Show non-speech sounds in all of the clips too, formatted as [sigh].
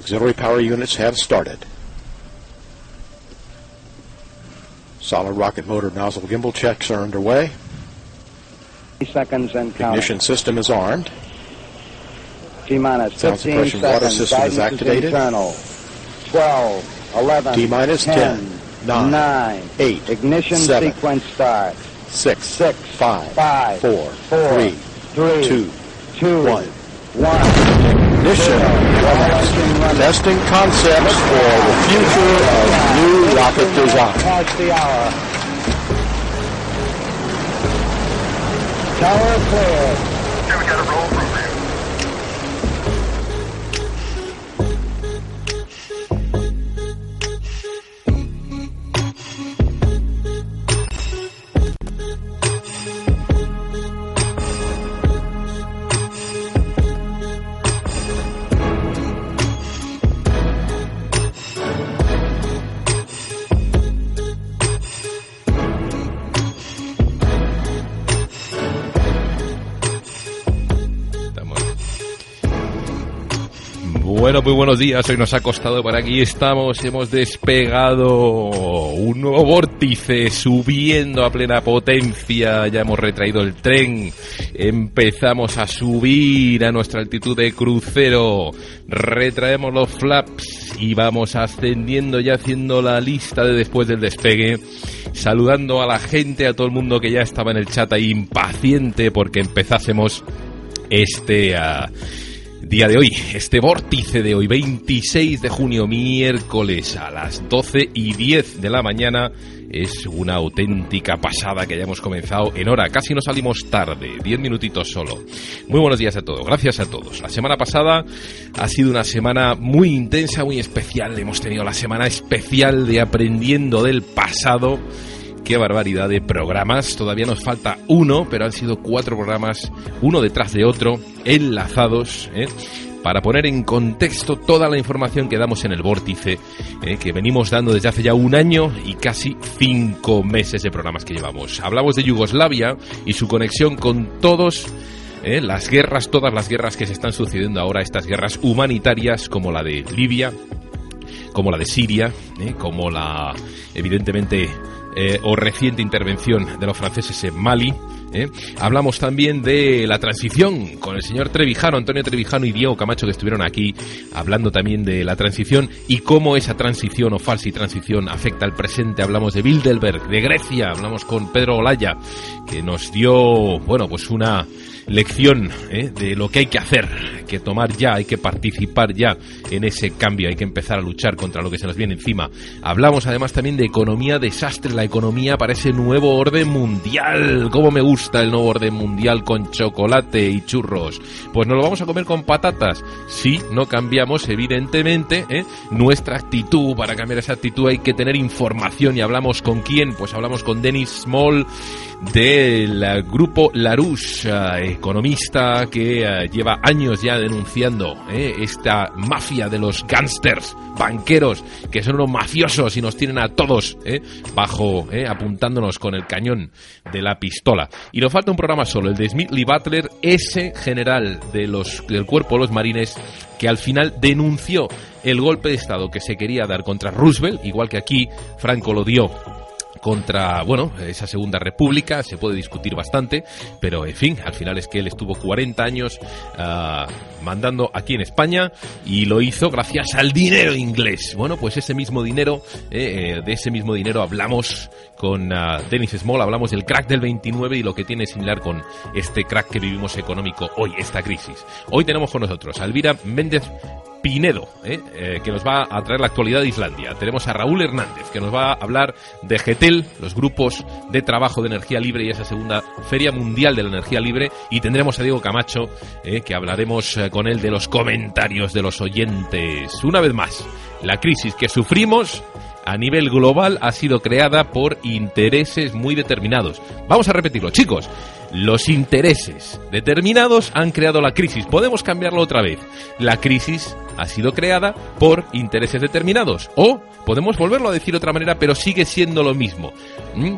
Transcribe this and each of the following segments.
Auxiliary power units have started. Solid rocket motor nozzle gimbal checks are underway. seconds and counting. Ignition system is armed. T minus Sound 15 suppression water seconds. system is Guidance activated. internal. 12, 11, T minus 10, 9, 9, 8, Ignition 7, sequence start. 6, 6, 5, 5, 4, 4, 3, 3, 2, 2, 1. 1. Ignition. Testing concepts for the future of new rocket design. Tower clear. Muy buenos días. Hoy nos ha costado por aquí. Estamos, hemos despegado un nuevo vórtice subiendo a plena potencia. Ya hemos retraído el tren. Empezamos a subir a nuestra altitud de crucero. Retraemos los flaps y vamos ascendiendo ya haciendo la lista de después del despegue. Saludando a la gente, a todo el mundo que ya estaba en el chat ahí impaciente porque empezásemos este ah, día de hoy, este vórtice de hoy, 26 de junio, miércoles a las 12 y 10 de la mañana. Es una auténtica pasada que hayamos comenzado en hora. Casi no salimos tarde, 10 minutitos solo. Muy buenos días a todos, gracias a todos. La semana pasada ha sido una semana muy intensa, muy especial. Hemos tenido la semana especial de aprendiendo del pasado. Qué barbaridad de programas. Todavía nos falta uno, pero han sido cuatro programas, uno detrás de otro, enlazados, ¿eh? para poner en contexto toda la información que damos en el vórtice, ¿eh? que venimos dando desde hace ya un año y casi cinco meses de programas que llevamos. Hablamos de Yugoslavia y su conexión con todos ¿eh? las guerras, todas las guerras que se están sucediendo ahora, estas guerras humanitarias como la de Libia, como la de Siria, como la, evidentemente, eh, o reciente intervención de los franceses en Mali. ¿eh? Hablamos también de la transición con el señor Trevijano, Antonio Trevijano y Diego Camacho que estuvieron aquí hablando también de la transición y cómo esa transición o falsa transición afecta al presente. Hablamos de Bilderberg, de Grecia, hablamos con Pedro Olaya que nos dio, bueno, pues una lección ¿eh? de lo que hay que hacer, que tomar ya, hay que participar ya en ese cambio, hay que empezar a luchar contra lo que se nos viene encima. Hablamos además también de economía desastre, la economía para ese nuevo orden mundial. ¿Cómo me gusta el nuevo orden mundial con chocolate y churros? Pues nos lo vamos a comer con patatas. Si no cambiamos, evidentemente, ¿eh? nuestra actitud. Para cambiar esa actitud hay que tener información. ¿Y hablamos con quién? Pues hablamos con Dennis Small del grupo Larouche, economista que eh, lleva años ya denunciando eh, esta mafia de los gángsters, banqueros, que son unos mafiosos y nos tienen a todos eh, bajo, eh, apuntándonos con el cañón de la pistola. Y nos falta un programa solo, el de Smith Lee Butler, ese general de los, del cuerpo de los marines que al final denunció el golpe de Estado que se quería dar contra Roosevelt, igual que aquí Franco lo dio contra, bueno, esa segunda república, se puede discutir bastante, pero en fin, al final es que él estuvo 40 años ah, mandando aquí en España y lo hizo gracias al dinero inglés. Bueno, pues ese mismo dinero, eh, eh, de ese mismo dinero hablamos con ah, Dennis Small, hablamos del crack del 29 y lo que tiene similar con este crack que vivimos económico hoy, esta crisis. Hoy tenemos con nosotros a Elvira Méndez Pinedo, ¿eh? Eh, que nos va a traer la actualidad de Islandia. Tenemos a Raúl Hernández, que nos va a hablar de GETEL, los grupos de trabajo de energía libre y esa segunda Feria Mundial de la Energía Libre. Y tendremos a Diego Camacho, ¿eh? que hablaremos con él de los comentarios de los oyentes. Una vez más, la crisis que sufrimos a nivel global ha sido creada por intereses muy determinados. Vamos a repetirlo, chicos. Los intereses determinados han creado la crisis. Podemos cambiarlo otra vez. La crisis ha sido creada por intereses determinados. O podemos volverlo a decir de otra manera, pero sigue siendo lo mismo. ¿Mm?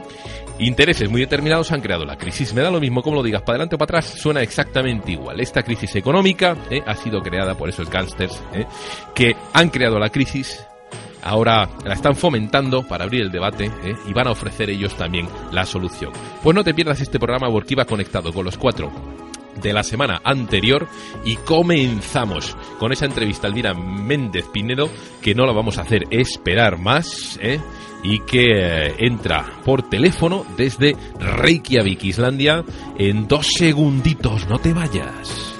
Intereses muy determinados han creado la crisis. Me da lo mismo como lo digas, para adelante o para atrás, suena exactamente igual. Esta crisis económica eh, ha sido creada por esos gángsters eh, que han creado la crisis, ahora la están fomentando para abrir el debate ¿eh? y van a ofrecer ellos también la solución. Pues no te pierdas este programa porque iba conectado con los cuatro de la semana anterior y comenzamos con esa entrevista a Elvira Méndez Pinedo que no la vamos a hacer esperar más ¿eh? y que eh, entra por teléfono desde Reykjavik, Islandia en dos segunditos, no te vayas.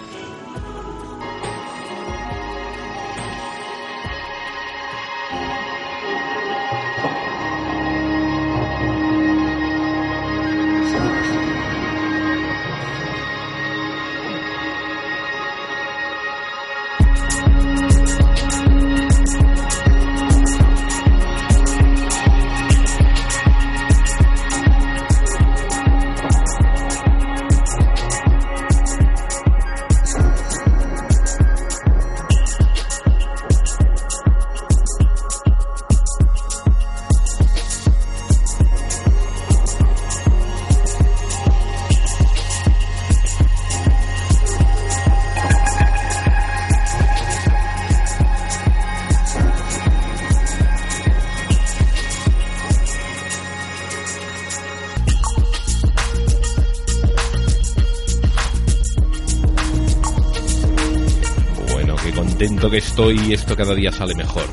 Estoy y esto cada día sale mejor.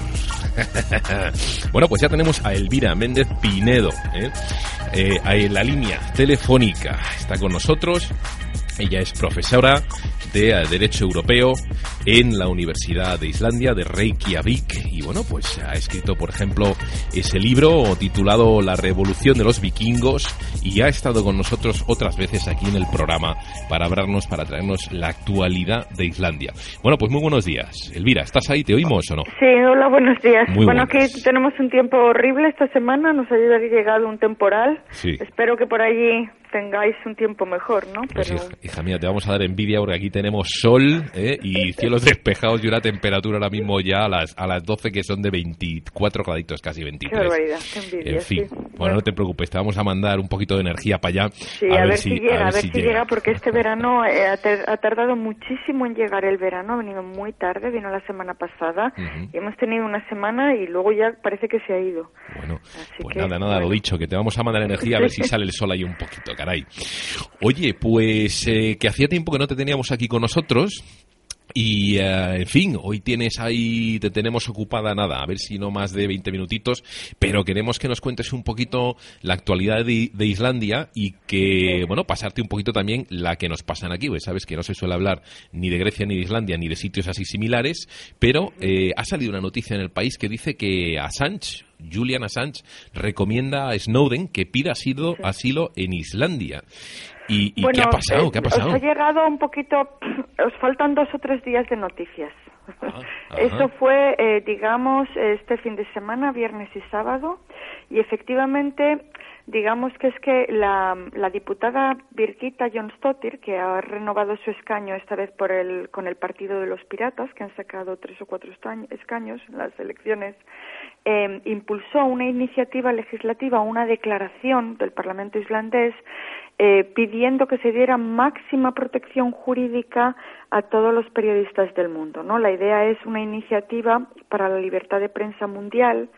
[laughs] bueno, pues ya tenemos a Elvira Méndez Pinedo, ¿eh? Eh, en la línea telefónica. Está con nosotros. Ella es profesora de Derecho Europeo en la Universidad de Islandia de Reykjavik y bueno, pues ha escrito, por ejemplo, ese libro titulado La Revolución de los Vikingos y ha estado con nosotros otras veces aquí en el programa para hablarnos, para traernos la actualidad de Islandia. Bueno, pues muy buenos días. Elvira, ¿estás ahí? ¿Te oímos o no? Sí, hola, buenos días. Muy bueno, aquí tenemos un tiempo horrible esta semana, nos ha llegado un temporal. Sí. Espero que por allí tengáis un tiempo mejor, ¿no? Pues Pero hija, hija mía, te vamos a dar envidia porque aquí tenemos sol ¿eh? y [laughs] cielos despejados y una temperatura ahora mismo ya a las, a las 12 que son de 24 graditos, casi qué 23. barbaridad, qué envidia. En fin, sí. bueno, no te preocupes, te vamos a mandar un poquito de energía para allá. Sí, a, ver, si llega, a ver si, llega. llega, porque este verano eh, ha, tar- ha tardado muchísimo en llegar el verano, ha venido muy tarde, vino la semana pasada y hemos tenido una semana y luego ya parece que se ha ido. Bueno, Así pues que, nada, nada, lo dicho, que te vamos a mandar energía a ver si [laughs] sale el sol ahí un poquito, caray. Oye, pues eh, que hacía tiempo que no te teníamos aquí con nosotros. Y, eh, en fin, hoy tienes ahí, te tenemos ocupada nada, a ver si no más de 20 minutitos, pero queremos que nos cuentes un poquito la actualidad de, de Islandia y que, bueno, pasarte un poquito también la que nos pasan aquí, pues sabes que no se suele hablar ni de Grecia ni de Islandia ni de sitios así similares, pero eh, ha salido una noticia en el país que dice que Assange, Julian Assange, recomienda a Snowden que pida asilo, asilo en Islandia. ¿Y, y bueno, qué ha pasado? eh, ¿Qué ha pasado? Os ha llegado un poquito, [clears throat] os faltan dos o tres días de noticias. Ah. [laughs] Eso fue, eh, digamos, este fin de semana, viernes y sábado, y efectivamente, digamos que es que la, la diputada Birgitta Jonsdottir, que ha renovado su escaño esta vez por el, con el Partido de los Piratas, que han sacado tres o cuatro escaños en las elecciones, eh, impulsó una iniciativa legislativa, una declaración del Parlamento islandés eh, pidiendo que se diera máxima protección jurídica a todos los periodistas del mundo. ¿no? La idea es una iniciativa para la libertad de prensa mundial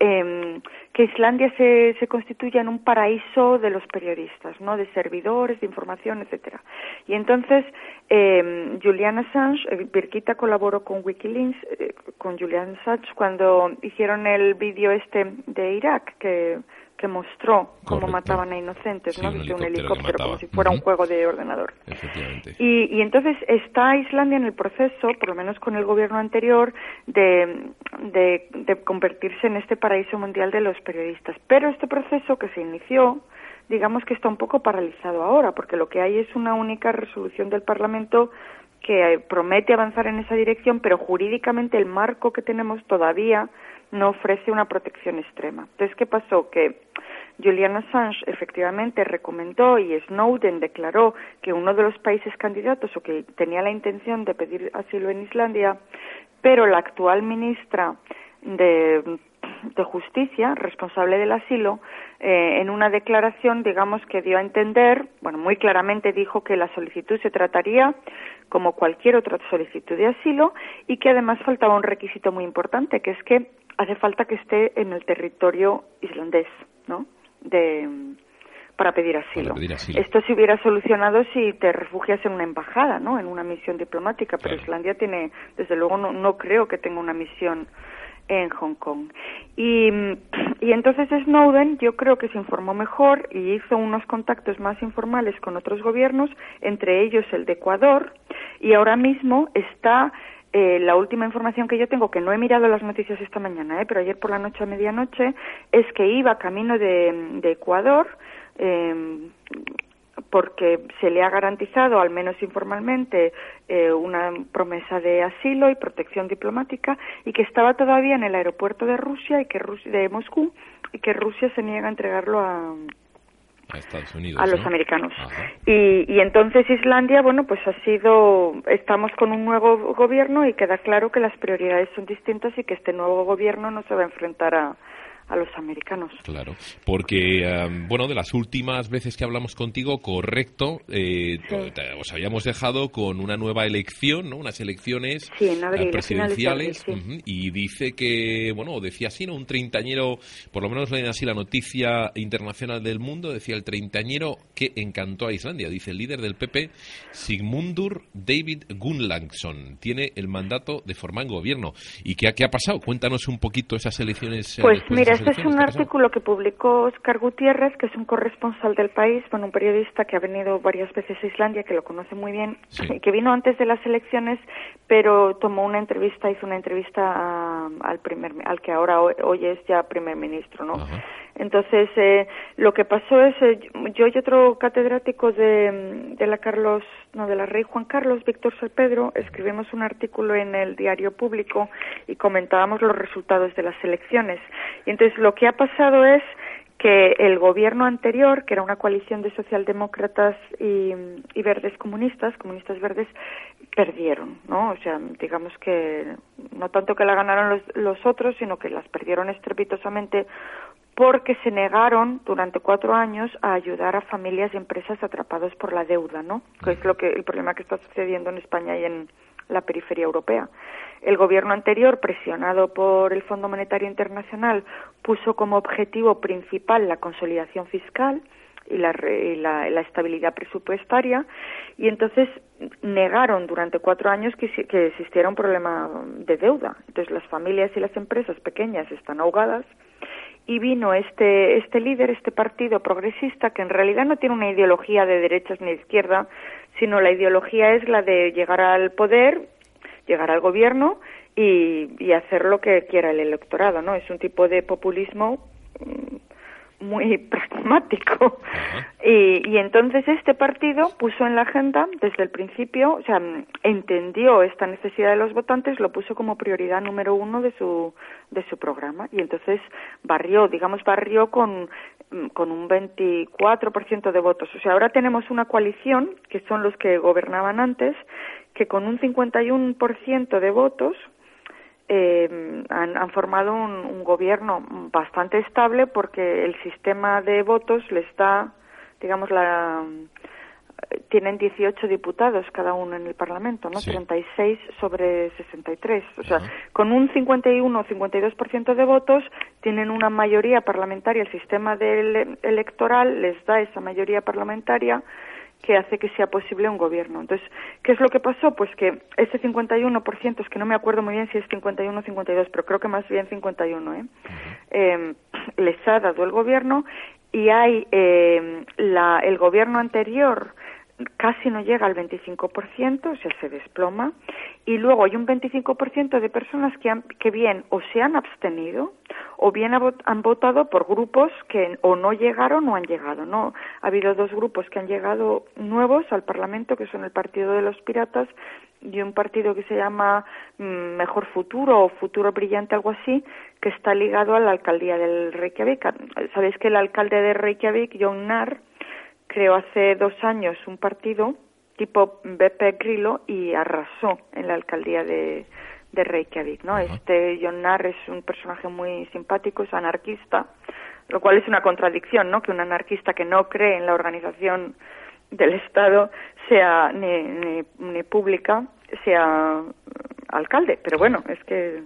eh, que Islandia se, se constituya en un paraíso de los periodistas, ¿no? De servidores, de información, etcétera. Y entonces eh, Julian Assange, eh, colaboró con WikiLeaks, eh, con Julian Assange cuando hicieron el vídeo este de Irak que que mostró cómo Correcto. mataban a inocentes, Sí, ¿no? Desde un helicóptero como si fuera un juego de ordenador. Efectivamente. Y, y entonces está Islandia en el proceso, por lo menos con el gobierno anterior, de, de, de convertirse en este paraíso mundial de los periodistas. Pero este proceso que se inició, digamos que está un poco paralizado ahora, porque lo que hay es una única resolución del Parlamento que eh, promete avanzar en esa dirección, pero jurídicamente el marco que tenemos todavía no ofrece una protección extrema. Entonces, ¿qué pasó? Que Julian Assange efectivamente recomendó y Snowden declaró que uno de los países candidatos o que tenía la intención de pedir asilo en Islandia, pero la actual ministra de Justicia, responsable del asilo, eh, en una declaración, digamos, que dio a entender, bueno, muy claramente dijo que la solicitud se trataría como cualquier otra solicitud de asilo y que además faltaba un requisito muy importante, que es que hace falta que esté en el territorio islandés, ¿no? De, para pedir, asilo. Esto se hubiera solucionado si te refugias en una embajada, ¿no? En una misión diplomática, pero Islandia tiene, desde luego, no, no creo que tenga una misión en Hong Kong. Y, y entonces Snowden yo creo que se informó mejor y hizo unos contactos más informales con otros gobiernos, entre ellos el de Ecuador, y ahora mismo está eh, la última información que yo tengo, que no he mirado las noticias esta mañana, eh, pero ayer por la noche a medianoche, es que iba camino de, Ecuador eh, porque se le ha garantizado, al menos informalmente, eh, una promesa de asilo y protección diplomática y que estaba todavía en el aeropuerto de Rusia y que de Moscú y que Rusia se niega a entregarlo a, a los americanos. Y, y, entonces Islandia, bueno, pues ha sido, estamos con un nuevo gobierno y queda claro que las prioridades son distintas y que este nuevo gobierno no se va a enfrentar a, a los americanos. Claro, porque, bueno, de las últimas veces que hablamos contigo, correcto, eh, os habíamos dejado con una nueva elección, ¿no? Unas elecciones eh, presidenciales, y dice que, bueno, decía así, ¿no? Un treintañero, por lo menos leen así la noticia internacional del mundo, decía el treintañero que encantó a Islandia, dice el líder del PP, Sigmundur David Gunnlaugsson, tiene el mandato de formar gobierno. ¿Y qué, qué ha pasado? Cuéntanos un poquito esas elecciones. Eh, pues mira, este es un artículo que publicó Oscar Gutiérrez, que es un corresponsal del país, bueno, un periodista que ha venido varias veces a Islandia, que lo conoce muy bien, [laughs] que vino antes de las elecciones, pero tomó una entrevista, hizo una entrevista al primer, al que ahora hoy es ya primer ministro, ¿no? Entonces, eh, lo que pasó es, eh, yo y otro catedrático de, de, la Carlos, no, de la Rey Juan Carlos, Víctor Pedro, escribimos un artículo en el diario público y comentábamos los resultados de las elecciones. Y entonces, lo que ha pasado es que el gobierno anterior, que era una coalición de socialdemócratas y, y, verdes comunistas, comunistas verdes, perdieron, ¿no? O sea, digamos que no tanto que la ganaron los, los otros, sino que las perdieron estrepitosamente porque se negaron durante cuatro años a ayudar a familias y empresas atrapados por la deuda, ¿no? Que es lo que el problema que está sucediendo en España y en la periferia europea. El gobierno anterior, presionado por el Fondo Monetario Internacional, puso como objetivo principal la consolidación fiscal y la, la, estabilidad presupuestaria y entonces negaron durante cuatro años que, que existiera un problema de deuda. Entonces las familias y las empresas pequeñas están ahogadas y vino este, este líder, este partido progresista, que en realidad no tiene una ideología de derechas ni de izquierda, sino la ideología es la de llegar al poder, llegar al gobierno y, y hacer lo que quiera el electorado, ¿no? Es un tipo de populismo mm, muy [laughs] pragmático. Y, y, entonces este partido puso en la agenda desde el principio, o sea, entendió esta necesidad de los votantes, lo puso como prioridad número uno de su, de su programa. Y entonces barrió, digamos, barrió con, con un 24% de votos. O sea, ahora tenemos una coalición, que son los que gobernaban antes, que con un 51% de votos, eh, han, han, formado un, un, gobierno bastante estable porque el sistema de votos les da, digamos, la tienen 18 diputados cada uno en el Parlamento, ¿no? 36 sobre 63. O sea, con un 51 o 52% de votos tienen una mayoría parlamentaria. El sistema del electoral les da esa mayoría parlamentaria que hace que sea posible un gobierno. Entonces, ¿qué es lo que pasó? Pues que ese 51%, es que no me acuerdo muy bien si es 51 o 52, pero creo que más bien 51, ¿eh? eh les ha dado el gobierno y hay eh, la, el gobierno anterior casi no llega al 25%, o sea, se desploma, y luego hay un 25% de personas que, han, que bien o se han abstenido o bien han votado por grupos que o no llegaron o han llegado. No, ha habido dos grupos que han llegado nuevos al Parlamento, que son el Partido de los Piratas y un partido que se llama mm, Mejor Futuro o Futuro Brillante, algo así, que está ligado a la alcaldía del Reykjavik. Sabéis que el alcalde de Reykjavik, John creó hace dos años un partido tipo Beppe Grillo y arrasó en la alcaldía de, de Reykjavik, ¿no? Este John Narr es un personaje muy simpático, es anarquista, lo cual es una contradicción, ¿no? Que un anarquista que no cree en la organización del Estado sea ni, ni pública, sea alcalde, pero bueno, es que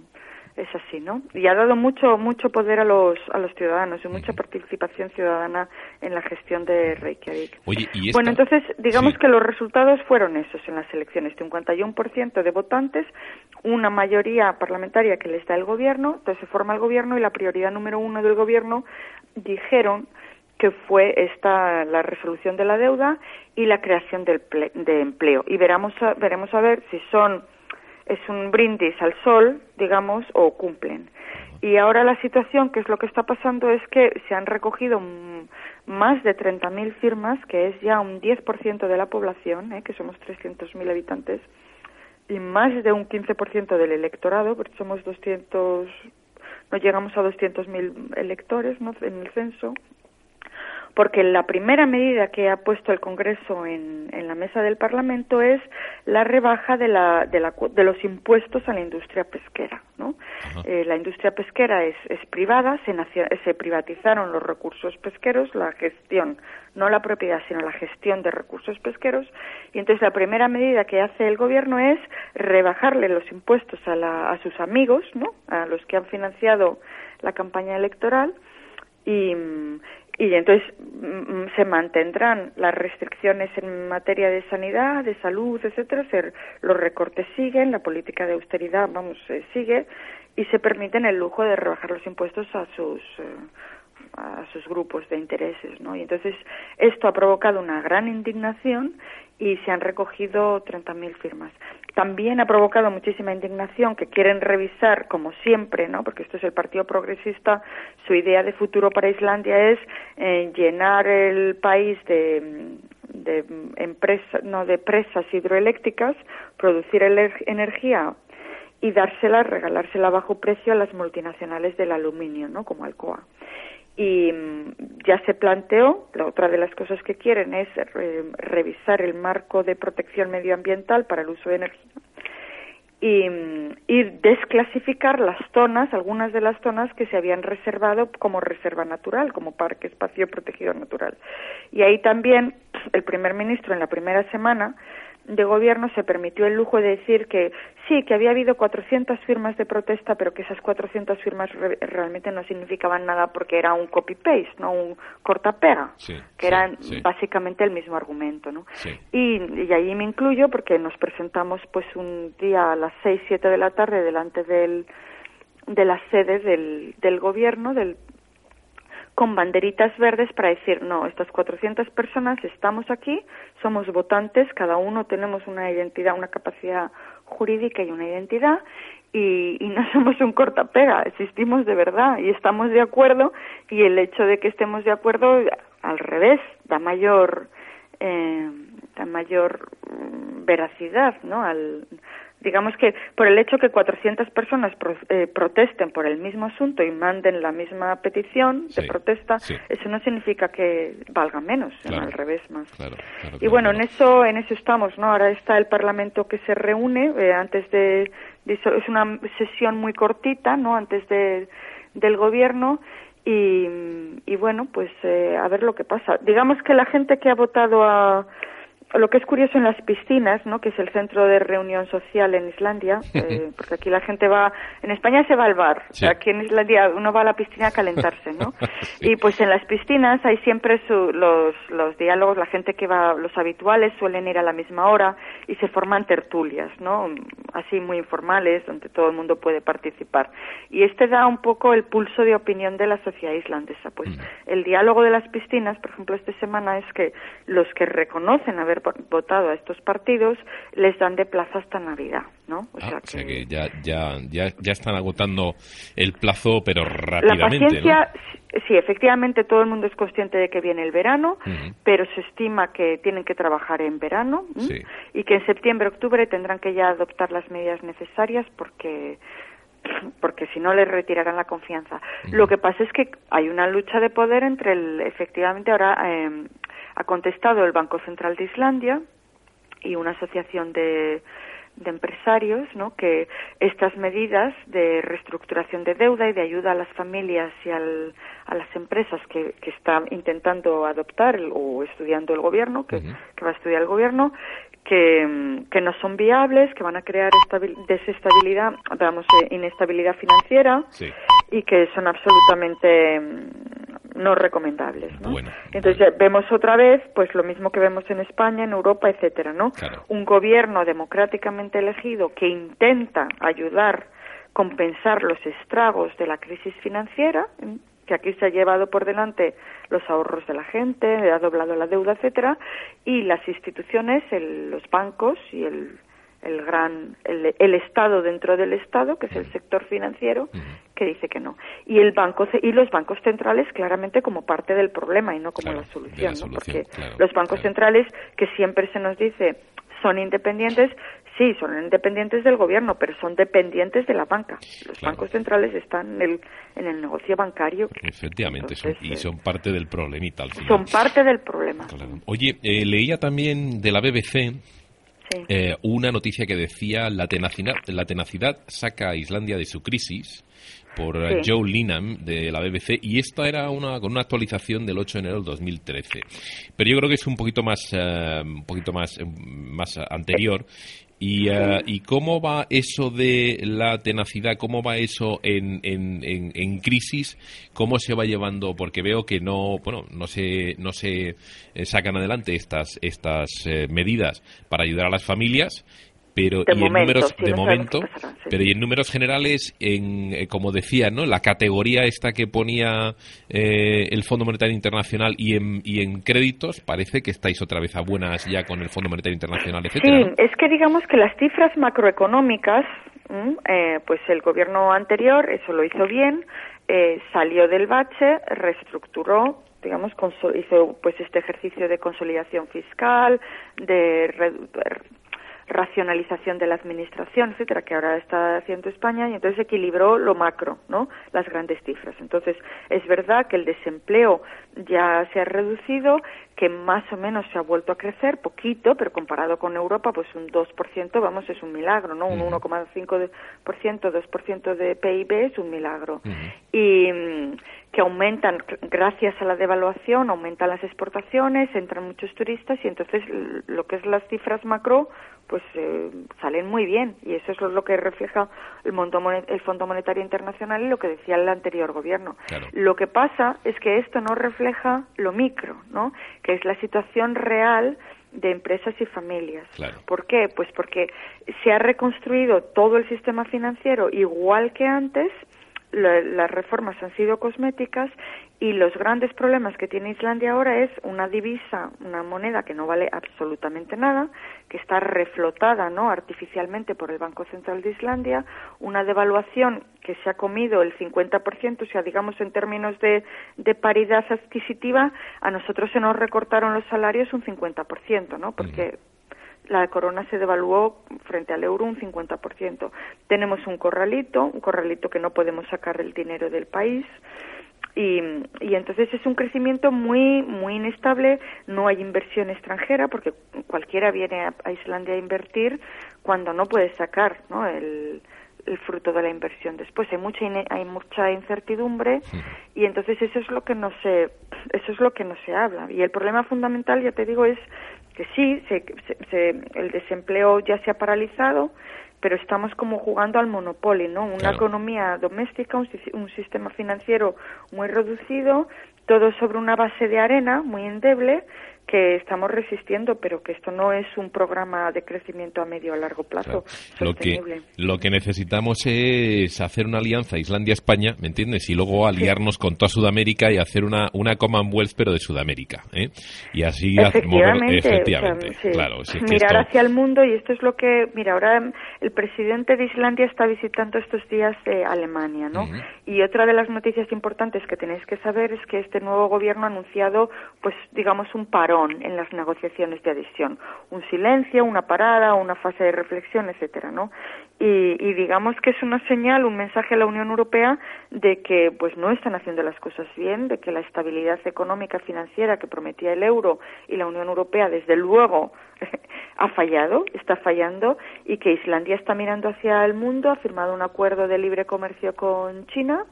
es así, ¿no? Y ha dado mucho mucho poder a los a los ciudadanos y mucha participación ciudadana en la gestión de Reykjavik. Oye, ¿y Bueno, entonces digamos que los resultados fueron esos en las elecciones, 51% de votantes, una mayoría parlamentaria que les da el gobierno, entonces se forma el gobierno y la prioridad número uno del gobierno dijeron que fue esta la resolución de la deuda y la creación del de empleo. Y veremos veremos a ver si son es un brindis al sol, digamos, o cumplen. Y ahora la situación, que es lo que está pasando, es que se han recogido más de 30.000 firmas, que es ya un 10% de la población, ¿eh? que somos 300.000 habitantes, y más de un 15% del electorado, porque somos 200, no llegamos a 200.000 electores ¿no? en el censo, porque la primera medida que ha puesto el Congreso en, en la mesa del Parlamento es la rebaja de, la, de, la, de los impuestos a la industria pesquera. ¿no? Eh, la industria pesquera es, es privada, se, se privatizaron los recursos pesqueros, la gestión, no la propiedad, sino la gestión de recursos pesqueros, y entonces la primera medida que hace el Gobierno es rebajarle los impuestos a, la, a sus amigos, ¿no? a los que han financiado la campaña electoral, y, y entonces mm, mm, se mantendrán las restricciones en materia de sanidad, de salud, etcétera, los recortes siguen, la política de austeridad, vamos, eh, sigue y se permiten el lujo de rebajar los impuestos a sus eh, a sus grupos de intereses, ¿no? Y entonces esto ha provocado una gran indignación y se han recogido 30.000 firmas. También ha provocado muchísima indignación que quieren revisar, como siempre, ¿no? porque esto es el Partido Progresista, su idea de futuro para Islandia es eh, llenar el país de, de, empresa, no, de presas hidroeléctricas, producir energía y dársela, regalársela a bajo precio a las multinacionales del aluminio, ¿no? como Alcoa y mm, ya se planteó, la otra de las cosas que quieren es revisar el marco de protección medioambiental para el uso de energía y, mm, y, desclasificar las zonas, algunas de las zonas que se habían reservado como reserva natural, como parque espacio protegido natural. Y ahí también el primer ministro en la primera semana de gobierno se permitió el lujo de decir que sí, que había habido 400 firmas de protesta, pero que esas 400 firmas realmente no significaban nada porque era un copy-paste, no un cortapega, que eran básicamente el mismo argumento, ¿no? Y, y ahí me incluyo porque nos presentamos pues un día a las 6, 7 de la tarde delante del de la sede del, del gobierno, del con banderitas verdes para decir, no, estas 400 personas estamos aquí, somos votantes, cada uno tenemos una identidad, una capacidad jurídica y una identidad, y, no [laughs] somos un cortapega, existimos de verdad y estamos de acuerdo, y el hecho de que estemos de acuerdo, al revés, da mayor, eh, da mayor mm, veracidad, ¿no? Al, digamos que por el hecho que 400 personas eh, protesten por el mismo asunto y manden la misma petición de protesta, eso no significa que valga menos, al revés más. y bueno, en eso en eso estamos, ¿no? Ahora está el Parlamento que se reúne eh, antes de, es una sesión muy cortita, ¿no? Antes de, del gobierno y, y bueno, pues eh, a ver lo que pasa. Digamos que la gente que ha votado a lo que es curioso en las piscinas, ¿no? que es el centro de reunión social en Islandia, [laughs] eh, porque aquí la gente va, en España se va al bar, aquí en Islandia uno va a la piscina a calentarse, ¿no? [laughs] Y pues en las piscinas hay siempre los, los diálogos, la gente que va, los habituales suelen ir a la misma hora y se forman tertulias, ¿no? Así muy informales, donde todo el mundo puede participar. Y este da un poco el pulso de opinión de la sociedad islandesa. Pues mm. el diálogo de las piscinas, por ejemplo, esta semana es que los que reconocen haber votado a estos partidos les dan de plazo hasta Navidad, ¿no? O, ah, sea, que... ya, ya, ya, ya están agotando el plazo, pero rápidamente, La paciencia, sí, efectivamente todo el mundo es consciente de que viene el verano, pero se estima que tienen que trabajar en verano y que en septiembre, octubre tendrán que ya adoptar las medidas necesarias porque [clears throat] porque si no les retirarán la confianza. Lo que pasa es que hay una lucha de poder entre el, efectivamente ahora eh, ha contestado el Banco Central de Islandia y una asociación de, de empresarios, ¿no? Que estas medidas de reestructuración de deuda y de ayuda a las familias y al, a las empresas que, que está intentando adoptar o estudiando el gobierno, que, que va a estudiar el gobierno, que, que, no son viables, que van a crear desestabilidad, vamos, eh, inestabilidad financiera y que son absolutamente mm, no recomendables, ¿no? Entonces vemos otra vez, pues lo mismo que vemos en España, en Europa, etcétera, ¿no? Un gobierno democráticamente elegido que intenta ayudar, compensar los estragos de la crisis financiera, que aquí se ha llevado por delante los ahorros de la gente, ha doblado la deuda, etcétera, y las instituciones, los bancos y el, el gran el, Estado dentro del Estado, que es el sector financiero, que dice que no. Y el banco y los bancos centrales claramente como parte del problema y no como la solución, ¿no? porque los bancos centrales que siempre se nos dice son independientes, sí, son independientes del gobierno, pero son dependientes de la banca. Los bancos centrales están en el, en el negocio bancario. Efectivamente, y son parte del problemita al final. Son parte del problema. Oye, eh, leía también de la BBC eh, una noticia que decía la tenacidad, la tenacidad saca a Islandia de su crisis por eh, Joe Linham de la BBC y esta era una con una actualización del 8 de enero del 2013 pero yo creo que es un poquito más un poquito más más anterior y, uh, ¿Y cómo va eso de la tenacidad? ¿Cómo va eso en, en, en, crisis? ¿Cómo se va llevando? Porque veo que no, bueno, no se, no se eh, sacan adelante estas, estas eh, medidas para ayudar a las familias pero de y en números de momento pero y en números generales en eh, como decía no la categoría esta que ponía eh, el Fondo Monetario Internacional y en y en créditos parece que estáis otra vez a buenas ya con el Fondo Monetario Internacional etcétera. sí es que digamos que las cifras macroeconómicas eh, pues el gobierno anterior eso lo hizo bien salió del bache reestructuró digamos hizo pues este ejercicio de consolidación fiscal de racionalización de la administración, etcétera, que ahora está haciendo España y entonces equilibró lo macro, ¿no? Las grandes cifras. Entonces, es verdad que el desempleo ya se ha reducido, que más o menos se ha vuelto a crecer, poquito, pero comparado con Europa, pues un 2%, vamos, es un milagro, ¿no? Un 1,5%, 2% de PIB es un milagro. Y mm, que aumentan, gracias a la devaluación, aumentan las exportaciones, entran muchos turistas y entonces lo que es las cifras macro, pues eh, salen muy bien y eso es lo que refleja el, el Fondo Monetario Internacional y lo que decía el anterior gobierno. Lo que pasa es que esto no refleja lo micro, ¿no? Que es la situación real de empresas y familias. ¿Por qué? Pues porque se ha reconstruido todo el sistema financiero igual que antes, las reformas han sido cosméticas y los grandes problemas que tiene Islandia ahora es una divisa, una moneda que no vale absolutamente nada, que está reflotada ¿no? artificialmente por el Banco Central de Islandia, una devaluación que se ha comido el 50%, o sea, digamos en términos de, de paridad adquisitiva, a nosotros se nos recortaron los salarios un 50%, ¿no? Porque la corona se devaluó frente al euro un 50%. Tenemos un corralito, un corralito que no podemos sacar el dinero del país. Y, y, entonces es un crecimiento muy muy inestable no hay inversión extranjera porque cualquiera viene a, Islandia a invertir cuando no puede sacar ¿no? el, el fruto de la inversión después hay mucha hay mucha incertidumbre y entonces eso es lo que no se eso es lo que no se habla y el problema fundamental ya te digo es que sí, el desempleo ya se ha paralizado, pero estamos como jugando al monopolio, ¿no? Una economía doméstica, un, un, sistema financiero muy reducido, todo sobre una base de arena muy endeble que estamos resistiendo, pero que esto no es un programa de crecimiento a medio o largo plazo Lo que, lo que necesitamos es hacer una alianza Islandia-España, ¿me entiendes? Y luego aliarnos con toda Sudamérica y hacer una, una Commonwealth, pero de Sudamérica, ¿eh? Y así efectivamente, efectivamente claro. Mirar hacia el mundo y esto es lo que, mira, ahora el presidente de Islandia está visitando estos días de Alemania, ¿no? Y otra de las noticias importantes que tenéis que saber es que este nuevo gobierno ha anunciado, pues digamos, un parón en las negociaciones de adhesión, un silencio, una parada, una fase de reflexión, etcétera, ¿no? Y, y digamos que es una señal, un mensaje a la Unión Europea de que, pues, no están haciendo las cosas bien, de que la estabilidad económica financiera que prometía el euro y la Unión Europea, desde luego, [laughs] ha fallado, está fallando y que Islandia está mirando hacia el mundo, ha firmado un acuerdo de libre comercio con China,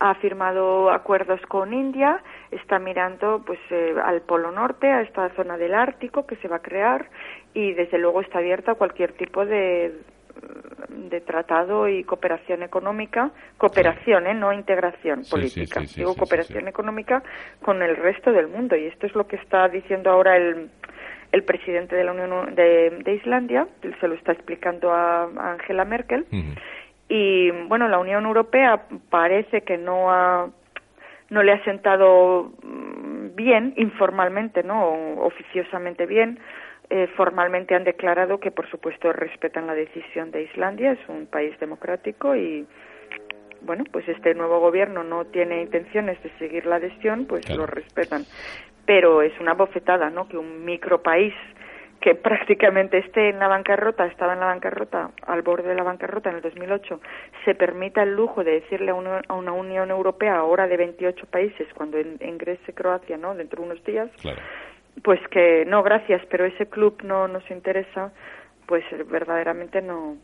ha firmado acuerdos con India, está mirando pues eh, al Polo Norte, a esta zona del Ártico que se va a crear y desde luego está abierta a cualquier tipo de de tratado y cooperación económica, cooperación, ¿eh? no integración política, digo cooperación económica con el resto del mundo y esto es lo que está diciendo ahora el el presidente de la Unión de, Islandia, se lo está explicando a, Angela Merkel. Y bueno, la Unión Europea parece que no ha no le ha sentado mm, bien informalmente, no oficiosamente bien. Eh, formalmente han declarado que, por supuesto, respetan la decisión de Islandia. Es un país democrático y bueno, pues este nuevo gobierno no tiene intenciones de seguir la adhesión, pues lo respetan pero es una bofetada, ¿no? Que un micropaís que prácticamente esté en la bancarrota, estaba en la bancarrota, al borde de la bancarrota en el 2008, se permita el lujo de decirle a una, a una Unión Europea ahora de 28 países, cuando ingrese Croacia, ¿no? Dentro de unos días, pues que no, gracias, pero ese club no nos interesa, pues verdaderamente no,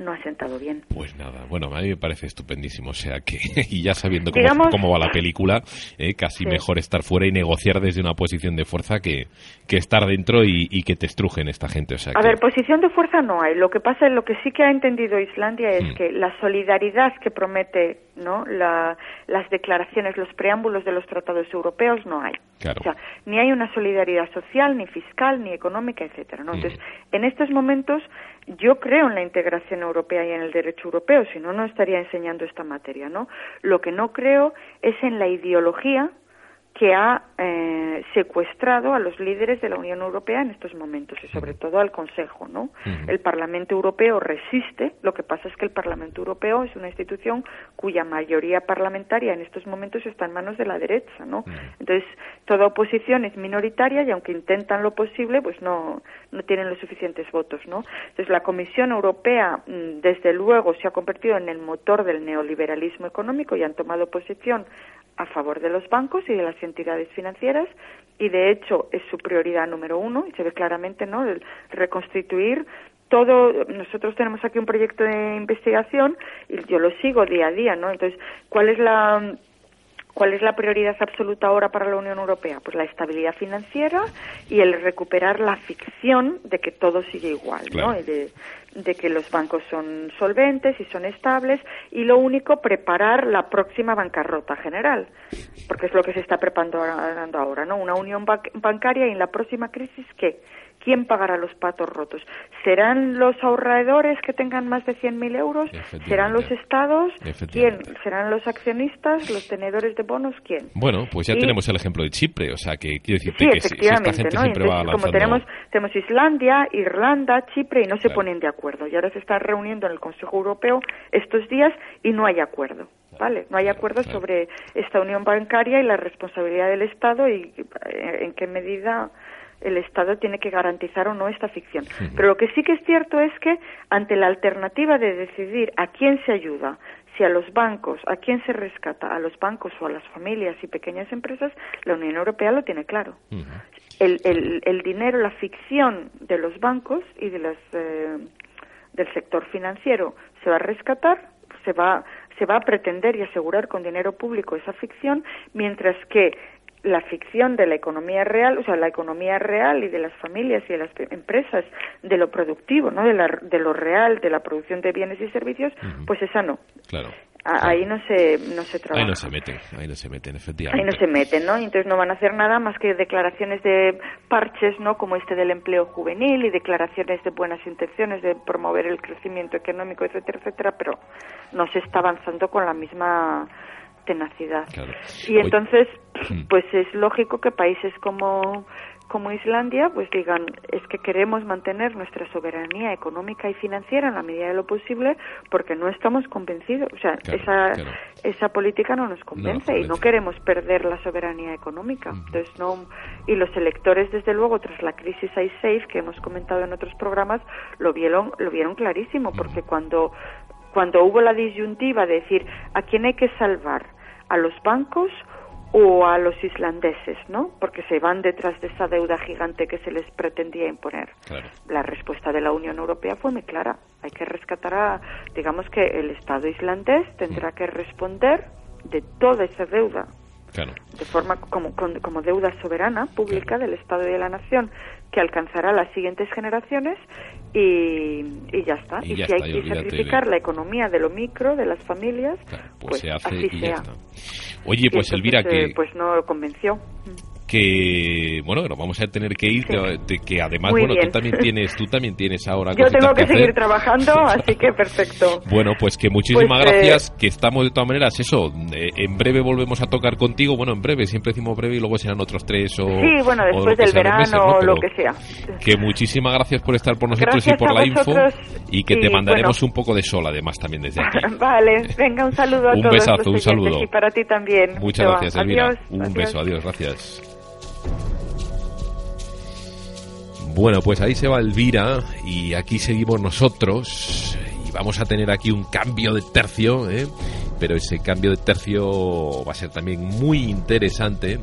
no ha sentado bien. Pues nada, bueno, a mí me parece estupendísimo, o sea que, [laughs] y ya sabiendo cómo, cómo va la película, eh, casi mejor estar fuera y negociar desde una posición de fuerza que, que estar dentro y, que te estrujen esta gente. O sea, a ver, posición de fuerza no hay. Lo que pasa, lo que sí que ha entendido Islandia es mm. que la solidaridad que promete no la, las declaraciones, los preámbulos de los tratados europeos no hay. O sea, ni hay una solidaridad social, ni fiscal, ni económica, etcétera. ¿no? Mm. Entonces, en estos momentos yo creo en la integración europea y en el derecho europeo, si no, no estaría enseñando esta materia, ¿no? Lo que no creo es en la ideología que ha eh, secuestrado a los líderes de la Unión Europea en estos momentos y sobre todo al Consejo, ¿no? El Parlamento Europeo resiste, lo que pasa es que el Parlamento Europeo es una institución cuya mayoría parlamentaria en estos momentos está en manos de la derecha, ¿no? Entonces, toda oposición es minoritaria y aunque intentan lo posible, pues no no tienen los suficientes votos, ¿no? Entonces, la Comisión Europea mm, desde luego se ha convertido en el motor del neoliberalismo económico y han tomado posición a favor de los bancos y de las entidades financieras y de hecho es su prioridad número uno y se ve claramente no el reconstituir todo nosotros tenemos aquí un proyecto de investigación y yo lo sigo día a día no entonces cuál es la ¿Cuál es la prioridad absoluta ahora para la Unión Europea? Pues la estabilidad financiera y el recuperar la ficción de que todo sigue igual, ¿no? de, de, que los bancos son solventes y son estables y lo único, preparar la próxima bancarrota general, porque es lo que se está preparando ahora, ¿no? Una unión bancaria y en la próxima crisis, ¿qué? ¿Quién pagará los patos rotos? ¿Serán los ahorradores que tengan más de 100.000 euros? ¿Serán los estados? ¿Quién? ¿Serán los accionistas? ¿Los tenedores de bonos? ¿Quién? Bueno, pues ya tenemos el ejemplo de Chipre, o sea, que quiero decirte que si, esta gente siempre va Como tenemos, tenemos Islandia, Irlanda, Chipre y no se ponen de acuerdo. Y ahora se están reuniendo en el Consejo Europeo estos días y no hay acuerdo. ¿Vale? No hay acuerdo sobre esta unión bancaria y la responsabilidad del Estado y eh, en qué medida el Estado tiene que garantizar o no esta ficción. Pero lo que sí que es cierto es que ante la alternativa de decidir a quién se ayuda, si a los bancos, a quién se rescata, a los bancos o a las familias y pequeñas empresas, la Unión Europea lo tiene claro. el, el, el, dinero, la ficción de los bancos y de las, eh, del sector financiero se va a rescatar, se va, se va a pretender y asegurar con dinero público esa ficción, mientras que la ficción de la economía real, o sea, la economía real y de las familias y de las empresas, de lo productivo, ¿no? De, la, de lo real, de la producción de bienes y servicios, pues esa no. Claro. Ahí no se, no se trabaja. Ahí no se meten, ahí no se meten, efectivamente. Ahí no se meten, ¿no? Entonces no van a hacer nada más que declaraciones de parches, ¿no? Como este del empleo juvenil y declaraciones de buenas intenciones de promover el crecimiento económico, etcétera, etcétera, pero no se está avanzando con la misma tenacidad. Y entonces, mm. pues es lógico que países como como Islandia, pues digan, es que queremos mantener nuestra soberanía económica y financiera en la medida de lo posible porque no estamos convencidos. O sea, Claro, esa, claro. esa política no nos convence y no queremos perder la soberanía económica. Entonces, no, y los electores, desde luego, tras la crisis iSafe, que hemos comentado en otros programas, lo vieron, lo vieron clarísimo, porque cuando, cuando hubo la disyuntiva de decir a quién hay que salvar, a los bancos o a los islandeses, ¿no? Porque se van detrás de esa deuda gigante que se les pretendía imponer. Claro. La respuesta de la Unión Europea fue muy clara. Hay que rescatar a, digamos que el Estado islandés tendrá que responder de toda esa deuda Claro. de forma como, como deuda soberana pública del Estado y de la Nación que alcanzará las siguientes generaciones y, y ya está. Y Y, ya si está, hay que sacrificar de- la economía de lo micro, de las familias, Claro, pues, pues, se hace así y sea. ya está. Oye, pues entonces, Elvira, eh, que, pues no lo convenció. que bueno, que nos vamos a tener que ir, Sí. que además, Muy bueno, tú también tienes, tú también tienes ahora Yo tengo que, seguir trabajando, [laughs] así que perfecto. Bueno, pues que muchísimas Pues, eh, gracias, que estamos de todas maneras, eso, eh, en breve volvemos a tocar contigo, bueno, en breve, siempre decimos breve y luego serán otros tres o... Sí, bueno, después del verano meses, ¿no? o lo que sea. Que muchísimas gracias por estar por nosotros Gracias y por la info y que te mandaremos bueno. un poco de sol además también desde aquí. [laughs] Vale, venga, un saludo a Un todos besazo, un saludo. y para ti también. Muchas gracias, Elvira. Adiós, un adiós. beso, adiós, gracias. Bueno, pues ahí se va Elvira y aquí seguimos nosotros y vamos a tener aquí un cambio de tercio, ¿eh? Pero ese cambio de tercio va a ser también muy interesante.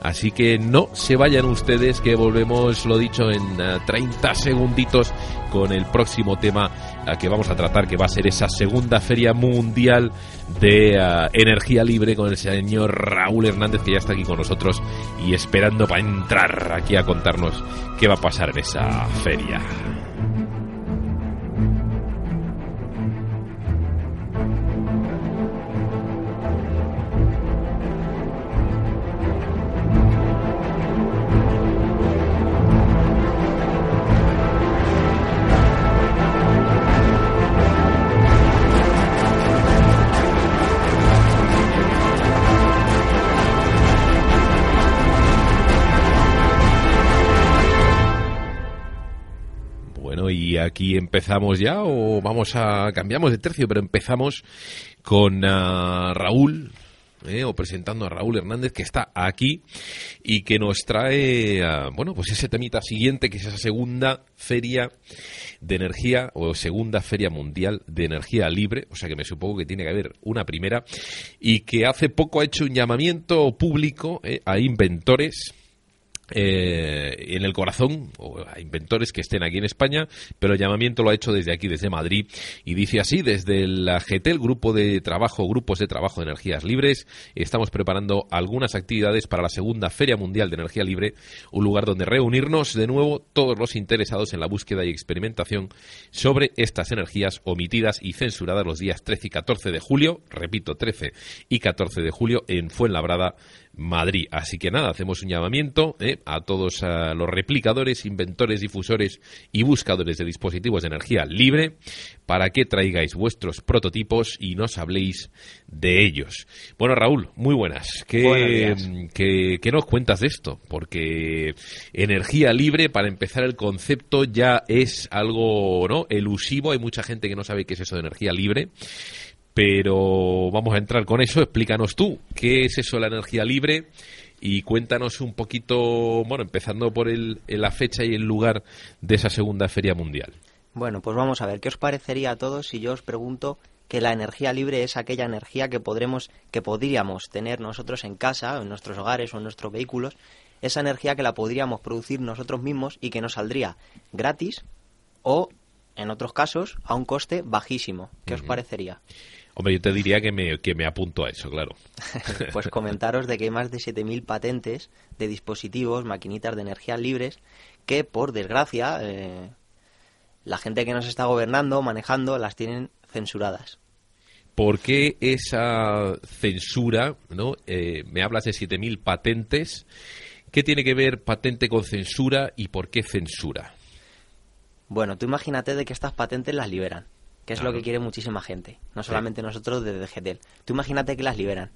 Así que no se vayan ustedes que volvemos, lo dicho, en eh, 30 segunditos con el próximo tema eh, que vamos a tratar, que va a ser esa segunda feria mundial de eh, energía libre con el señor Raúl Hernández, que ya está aquí con nosotros y esperando para entrar aquí a contarnos qué va a pasar en esa feria. Aquí empezamos ya o vamos a cambiamos de tercio, pero empezamos con ah, Raúl, eh, o presentando a Raúl Hernández que está aquí y que nos trae, ah, bueno, pues ese temita siguiente que es esa segunda feria de energía o segunda feria mundial de energía libre, o sea que me supongo que tiene que haber una primera. Y que hace poco ha hecho un llamamiento público eh, a inventores eh, en el corazón, o a inventores que estén aquí en España, pero el llamamiento lo ha hecho desde aquí, desde Madrid, y dice así, desde la GT, el grupo de trabajo, grupos de trabajo de energías libres, estamos preparando algunas actividades para la segunda Feria Mundial de Energía Libre, un lugar donde reunirnos de nuevo todos los interesados en la búsqueda y experimentación sobre estas energías omitidas y censuradas los días 13 y 14 de julio, repito, 13 y 14 de julio en Fuenlabrada, Madrid. Así que nada, hacemos un llamamiento ¿eh? a todos a los replicadores, inventores, difusores y buscadores de dispositivos de energía libre para que traigáis vuestros prototipos y nos habléis de ellos. Bueno, Raúl, muy buenas. ¿Qué, nos cuentas de esto? Porque energía libre, para empezar, el concepto ya es algo no elusivo. Hay mucha gente que no sabe qué es eso de energía libre. Pero vamos a entrar con eso. Explícanos tú qué es eso la energía libre y cuéntanos un poquito, bueno, empezando por el, la fecha y el lugar de esa segunda feria mundial. Bueno, pues vamos a ver, ¿qué os parecería a todos si yo os pregunto que la energía libre es aquella energía que podremos, que podríamos tener nosotros en casa, en nuestros hogares o en nuestros vehículos, esa energía que la podríamos producir nosotros mismos y que nos saldría gratis o, en otros casos, a un coste bajísimo. ¿Qué os parecería? Hombre, yo te diría que me, que me apunto a eso, claro. [laughs] Pues comentaros de que hay más de 7.000 patentes de dispositivos, maquinitas de energía libres, que por desgracia eh, la gente que nos está gobernando, manejando, las tienen censuradas. ¿Por qué esa censura? ¿no? Eh, me hablas de 7.000 patentes. ¿Qué tiene que ver patente con censura y por qué censura? Bueno, tú imagínate de que estas patentes las liberan, que es Claro. lo que quiere muchísima gente, no solamente nosotros desde DGTEL. Tú imagínate que las liberan.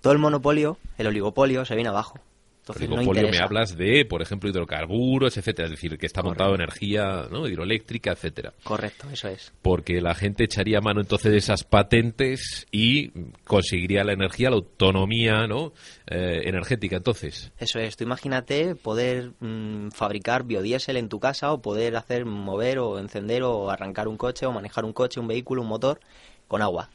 Todo el monopolio, el oligopolio, se viene abajo. Entonces Oligopolio me hablas de, por ejemplo, hidrocarburos, etcétera, es decir, que está Correcto. montado energía ¿no? hidroeléctrica, etcétera. Correcto, eso es. Porque la gente echaría mano entonces de esas patentes y conseguiría la energía, la autonomía ¿no? Eh, energética. Entonces, Eso es, tú imagínate poder mm, fabricar biodiesel en tu casa o poder hacer mover o encender o arrancar un coche o manejar un coche, un vehículo, un motor con agua.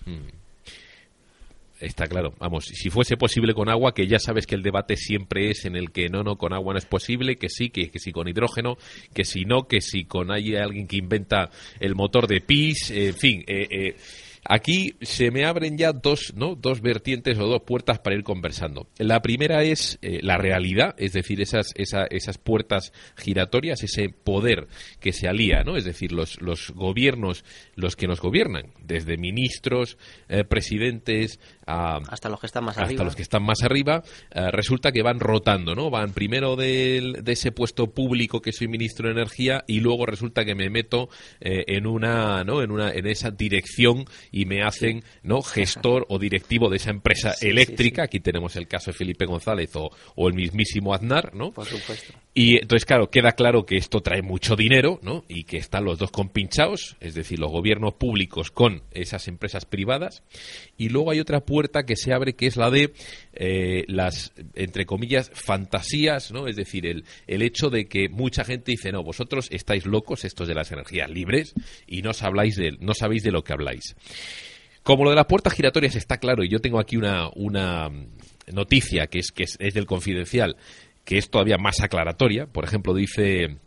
Está claro, vamos, si fuese posible con agua, que ya sabes que el debate siempre es en el que no, no, con agua no es posible, que sí, que, que sí con hidrógeno, que si no, que si con hay alguien que inventa el motor de PIS, en fin, eh, eh, aquí se me abren ya dos, ¿no? dos vertientes o dos puertas para ir conversando. La primera es eh, la realidad, es decir, esas, esa- esas puertas giratorias, ese poder que se alía, ¿no? Es decir, los, los gobiernos, los que nos gobiernan, desde ministros, presidentes, a, Hasta los que están más hasta arriba. los que están más arriba, eh, resulta que van rotando, ¿no? Van primero del- de ese puesto público que soy ministro de energía y luego resulta que me meto eh, en una, ¿no? En una, en esa dirección y me hacen, ¿no? Gestor o directivo de esa empresa sí, eléctrica. sí. Aquí tenemos el caso de Felipe González o, o el mismísimo Aznar, ¿no? Por supuesto. Y entonces, claro, queda claro que esto trae mucho dinero, ¿no? Y que están los dos compinchados, es decir, los gobiernos públicos con esas empresas privadas. Y luego hay otra puerta que se abre, que es la de eh, las, entre comillas, fantasías, ¿no? Es decir, el, el hecho de que mucha gente dice, no, vosotros estáis locos, estos de las energías libres, y no, os habláis de, no sabéis de lo que habláis. Como lo de las puertas giratorias está claro, y yo tengo aquí una, una noticia que es que es, es del confidencial, que es todavía más aclaratoria. Por ejemplo, dice.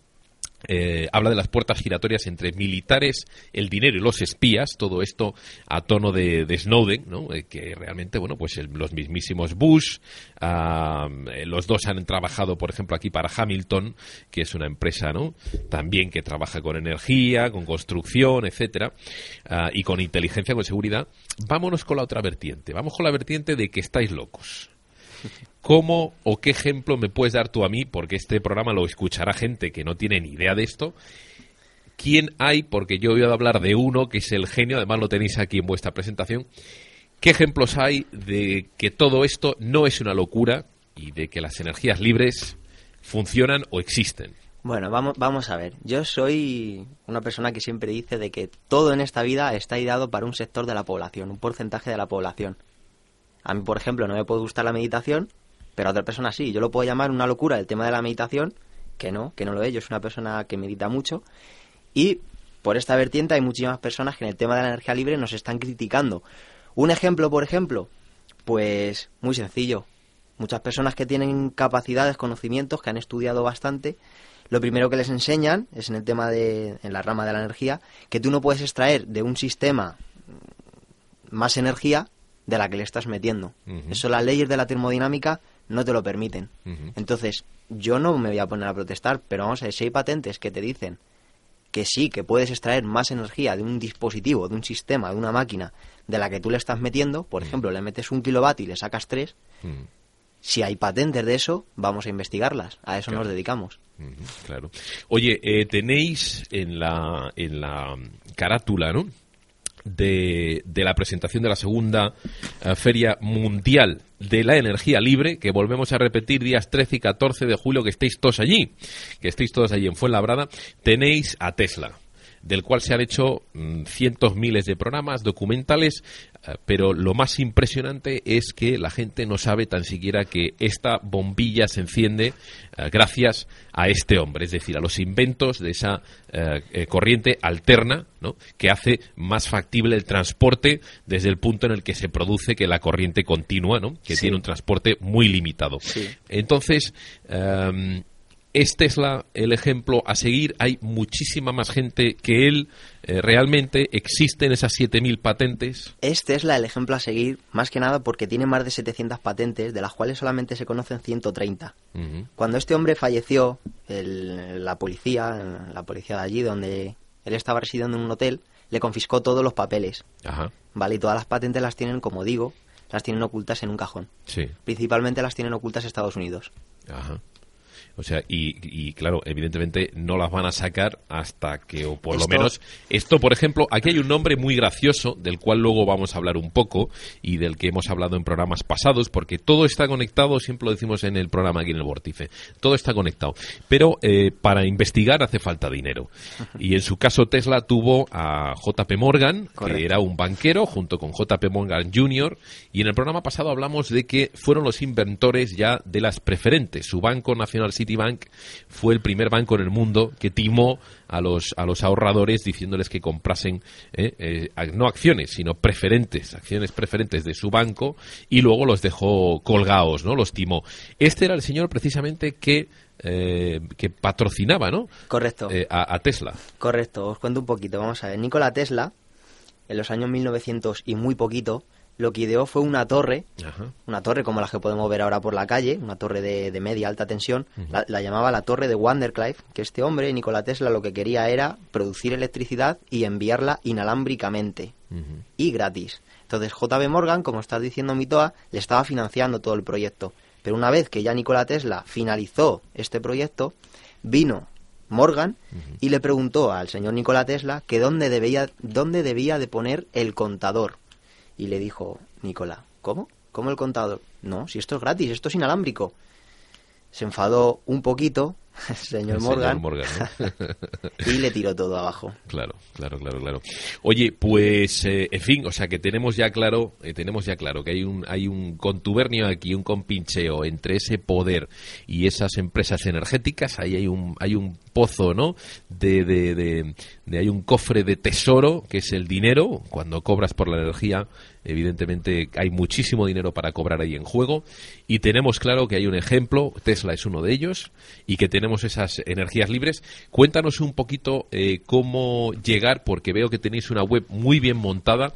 Eh, habla de las puertas giratorias entre militares, el dinero y los espías, todo esto a tono de, de Snowden, ¿no? Eh, que realmente, bueno, pues los mismísimos Bush, eh, los dos han trabajado, por ejemplo, aquí para Hamilton, que es una empresa, ¿no? También que trabaja con energía, con construcción, etcétera, ah, y con inteligencia, con seguridad. Vámonos con la otra vertiente. Vamos con la vertiente de que estáis locos. ¿Cómo o qué ejemplo me puedes dar tú a mí? Porque este programa lo escuchará gente que no tiene ni idea de esto. ¿Quién hay? Porque yo he oído hablar de uno que es el genio, además lo tenéis aquí en vuestra presentación. ¿Qué ejemplos hay de que todo esto no es una locura y de que las energías libres funcionan o existen? Bueno, vamos, vamos a ver. Yo soy una persona que siempre dice de que todo en esta vida está ideado para un sector de la población, un porcentaje de la población. A mí, por ejemplo, no me puede gustar la meditación, pero a otra persona sí. Yo lo puedo llamar una locura el tema de la meditación, que no, que no lo es. Yo soy una persona que medita mucho. Y por esta vertiente hay muchísimas personas que en el tema de la energía libre nos están criticando. Un ejemplo, por ejemplo, pues muy sencillo. Muchas personas que tienen capacidades, conocimientos, que han estudiado bastante, lo primero que les enseñan es en el tema de, en la rama de la energía, que tú no puedes extraer de un sistema más energía de la que le estás metiendo. Ujú. Eso las leyes de la termodinámica no te lo permiten. Entonces, yo no me voy a poner a protestar, pero vamos a ver, si hay patentes que te dicen que sí, que puedes extraer más energía de un dispositivo, de un sistema, de una máquina, de la que tú le estás metiendo, por ejemplo, le metes un kilovatio y le sacas tres, si hay patentes de eso, vamos a investigarlas. A eso Claro. nos dedicamos. claro. Oye, eh, tenéis en la, en la carátula, ¿no? De, de la presentación de la segunda eh, Feria Mundial de la Energía Libre, que volvemos a repetir días 13 y 14 de julio, que estéis todos allí, que estéis todos allí en Fuenlabrada, tenéis a Tesla del cual se han hecho mm, cientos miles de programas documentales, eh, pero lo más impresionante es que la gente no sabe tan siquiera que esta bombilla se enciende eh, gracias a este hombre, es decir, a los inventos de esa eh, corriente alterna, ¿no? que hace más factible el transporte desde el punto en el que se produce que la corriente continua, ¿no? que Sí. tiene un transporte muy limitado. Sí. Entonces, em, es Tesla el ejemplo a seguir. Hay muchísima más gente que él. Eh, realmente existen esas 7.000 patentes. Es Tesla el ejemplo a seguir, más que nada porque tiene más de 700 patentes, de las cuales solamente se conocen 130. Ujú, Cuando este hombre falleció, el- la policía, la policía de allí, donde él estaba residiendo en un hotel, le confiscó todos los papeles, Ajá, ¿vale? Y todas las patentes las tienen, como digo, las tienen ocultas en un cajón. sí, Principalmente las tienen ocultas Estados Unidos. ajá. O sea, y, y, claro, evidentemente no las van a sacar hasta que, o por lo menos, esto, por ejemplo, aquí hay un nombre muy gracioso del cual luego vamos a hablar un poco y del que hemos hablado en programas pasados, porque todo está conectado, siempre lo decimos en el programa aquí en el Vórtice, todo está conectado. Pero eh, para investigar hace falta dinero. Y en su caso Tesla tuvo a JP Morgan, que era un banquero, junto con JP Morgan Jr., y en el programa pasado hablamos de que fueron los inventores ya de las preferentes. Su banco nacional Citibank fue el primer banco en el mundo que timó a los, a los ahorradores diciéndoles que comprasen eh, eh, no acciones, sino preferentes, acciones preferentes de su banco y luego los dejó colgados, ¿no? Los timó. Este era el señor precisamente que, eh, que patrocinaba, ¿no? Correcto. A, a Tesla. Correcto, os cuento un poquito. Vamos a ver. Nikola Tesla, en los años 1900 y muy poquito, lo que ideó fue una torre, Ajá. una torre como las que podemos ver ahora por la calle, una torre de, de media alta tensión, la, la llamaba la torre de Wanderclyffe, que este hombre, Nikola Tesla, lo que quería era producir electricidad y enviarla inalámbricamente y gratis. Entonces JB Morgan, como estás diciendo Mitoa, le estaba financiando todo el proyecto. Pero una vez que ya Nikola Tesla finalizó este proyecto, vino Morgan y le preguntó al señor Nikola Tesla que dónde debía, dónde debía de poner el contador. Y le dijo Nikola, ¿cómo? ¿Cómo el contador? No, si esto es gratis, esto es inalámbrico. Se enfadó un poquito [laughs] señor El Morgan, señor Morgan, ¿no? [laughs] y le tiró todo abajo. Claro, claro, claro, claro. Oye, pues, eh, en fin, o sea que tenemos ya claro, eh, tenemos ya claro que hay un, hay un contubernio aquí, un compincheo entre ese poder y esas empresas energéticas. Ahí hay un, hay un pozo, ¿no? De, de, de, hay un cofre de tesoro que es el dinero. Cuando cobras por la energía, evidentemente hay muchísimo dinero para cobrar ahí en juego. Y tenemos claro que hay un ejemplo, Tesla es uno de ellos, y que tenemos esas energías libres. Cuéntanos un poquito eh, cómo llegar, porque veo que tenéis una web muy bien montada.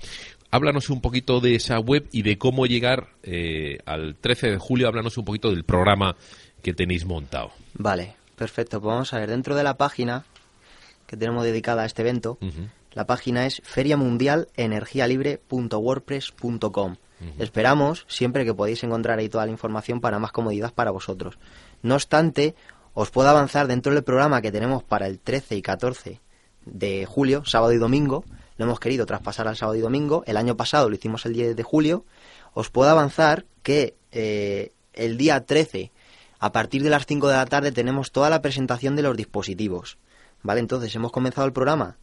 Háblanos un poquito de esa web y de cómo llegar eh, al 13 de julio. Háblanos un poquito del programa que tenéis montado. Vale, perfecto. Pues vamos a ver, dentro de la página que tenemos dedicada a este evento, la página es feriamundialenergialibre.wordpress.com. Esperamos siempre que podéis encontrar ahí toda la información para más comodidad para vosotros. No obstante, os puedo avanzar dentro del programa que tenemos para el 13 y 14 de julio, sábado y domingo. Lo hemos querido traspasar al sábado y domingo. El año pasado lo hicimos el 10 de julio. Os puedo avanzar que eh, el día 13, a partir de las 5 de la tarde, tenemos toda la presentación de los dispositivos. ¿Vale? Entonces hemos comenzado el programa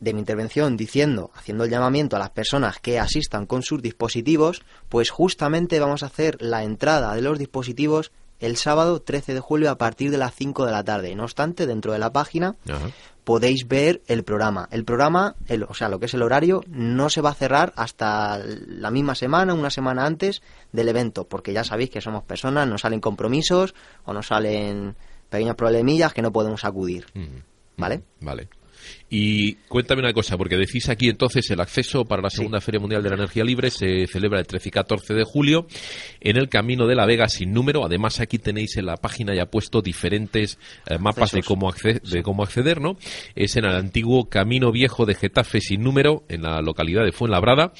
de mi intervención diciendo, haciendo el llamamiento a las personas que asistan con sus dispositivos, pues justamente vamos a hacer la entrada de los dispositivos el sábado 13 de julio a partir de las 5 de la tarde. No obstante, dentro de la página Ajá. podéis ver el programa. El programa, el- o sea, lo que es el horario, no se va a cerrar hasta la misma semana, una semana antes del evento, porque ya sabéis que somos personas, nos salen compromisos o nos salen pequeños problemillas que no podemos acudir. Ujú. ¿Vale? Vale. Y cuéntame una cosa, porque decís aquí entonces el acceso para la segunda Feria Mundial de la Energía Libre se celebra el 13 y 14 de julio en el Camino de la Vega sin número. Además aquí tenéis en la página ya puesto diferentes eh, mapas de cómo, acce- de cómo acceder, ¿no? Es en el antiguo Camino Viejo de Getafe sin número en la localidad de Fuenlabrada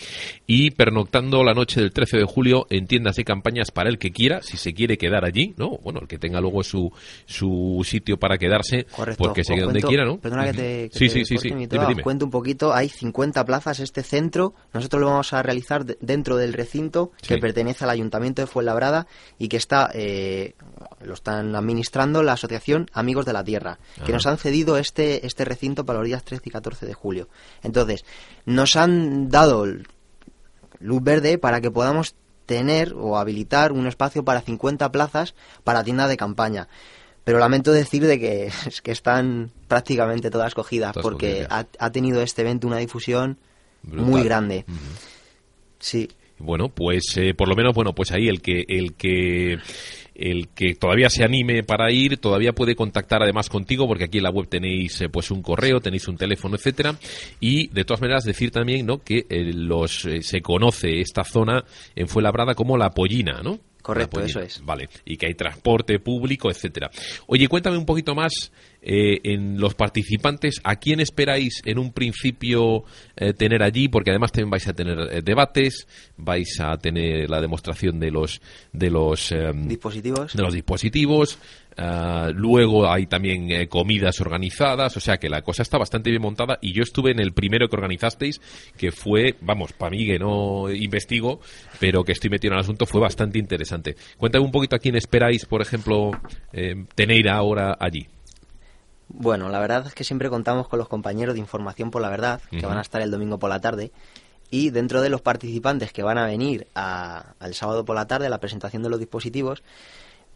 y pernoctando la noche del 13 de julio en tiendas y campañas para el que quiera, si se quiere quedar allí, ¿no? Bueno, el que tenga luego su, su sitio para quedarse, Correcto. porque se quede donde quiera, ¿no? Perdona que te, que sí, te sí, Dime. Os cuento un poquito. Hay 50 plazas este centro. Nosotros lo vamos a realizar de- dentro del recinto que Sí. pertenece al Ayuntamiento de Fuenlabrada y que está eh, lo están administrando la Asociación Amigos de la Tierra, que Ajá. nos han cedido este, este recinto para los días 13 y 14 de julio. Entonces, nos han dado luz verde para que podamos tener o habilitar un espacio para 50 plazas para tienda de campaña. Pero lamento decir de que, [laughs] es que están prácticamente todas cogidas Todas porque ha, ha tenido este evento una difusión Brutal. muy grande. Sí, Bueno, pues eh, por lo menos, bueno, pues ahí el que el que el que todavía se anime para ir todavía puede contactar además contigo porque aquí en la web tenéis eh, pues un correo, tenéis un teléfono, etcétera y de todas maneras decir también, ¿no? Que eh, los eh, se conoce esta zona en Fuenlabrada como la Pollina, ¿no? Correcto, Pollina. eso es. Vale, y que hay transporte público, etcétera. Oye, cuéntame un poquito más eh, en los participantes, ¿a quién esperáis en un principio eh, tener allí? Porque además también vais a tener eh, debates, vais a tener la demostración de los de los em, Dispositivos. de los dispositivos. ah, luego hay también eh, comidas organizadas, o sea que la cosa está bastante bien montada. Y yo estuve en el primero que organizasteis, que fue, vamos, para mí que no investigo, pero que estoy metido en el asunto, fue bastante interesante. Cuéntame un poquito a quién esperáis, por ejemplo, eh, tener ahora allí. Bueno, la verdad es que siempre contamos con los compañeros de Información por la Verdad, que van a estar el domingo por la tarde. Y dentro de los participantes que van a venir a- al sábado por la tarde a la presentación de los dispositivos,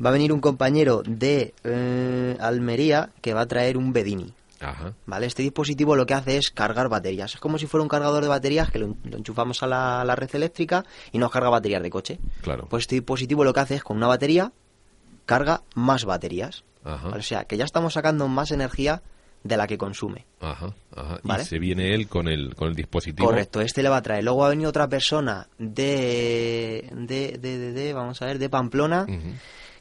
va a venir un compañero de eh, Almería que va a traer un Bedini. Ajá. ¿Vale? Este dispositivo lo que hace es cargar baterías. Es como si fuera un cargador de baterías que lo, lo enchufamos a la, a la red eléctrica y nos carga baterías de coche. Claro. Pues este dispositivo lo que hace es con una batería carga más baterías. Ajá. ¿Vale? O sea, que ya estamos sacando más energía de la que consume. Ajá, ajá. Vale. Y se viene él con el, con el dispositivo. Correcto, este le va a traer. Luego ha venido otra persona de, de, de, de- de, vamos a ver, de Pamplona,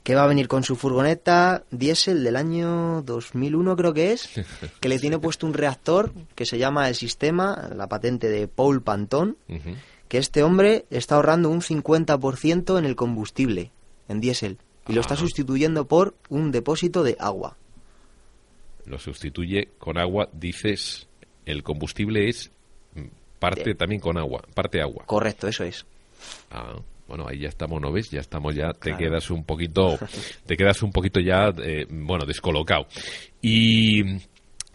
que va a venir con su furgoneta diésel del año 2001 creo que es, [laughs] que le tiene puesto un reactor que se llama el sistema, la patente de Paul Pantón, Ujú. que este hombre está ahorrando un 50% en el combustible, en diésel, y lo está sustituyendo por un depósito de agua. Lo sustituye con agua, dices, el combustible es parte De- también con agua, parte agua. Correcto, eso es. Ah, bueno, ahí ya estamos, ¿no ves? Ya estamos ya, te Claro. quedas un poquito, te quedas un poquito ya, eh, bueno, descolocado. Y,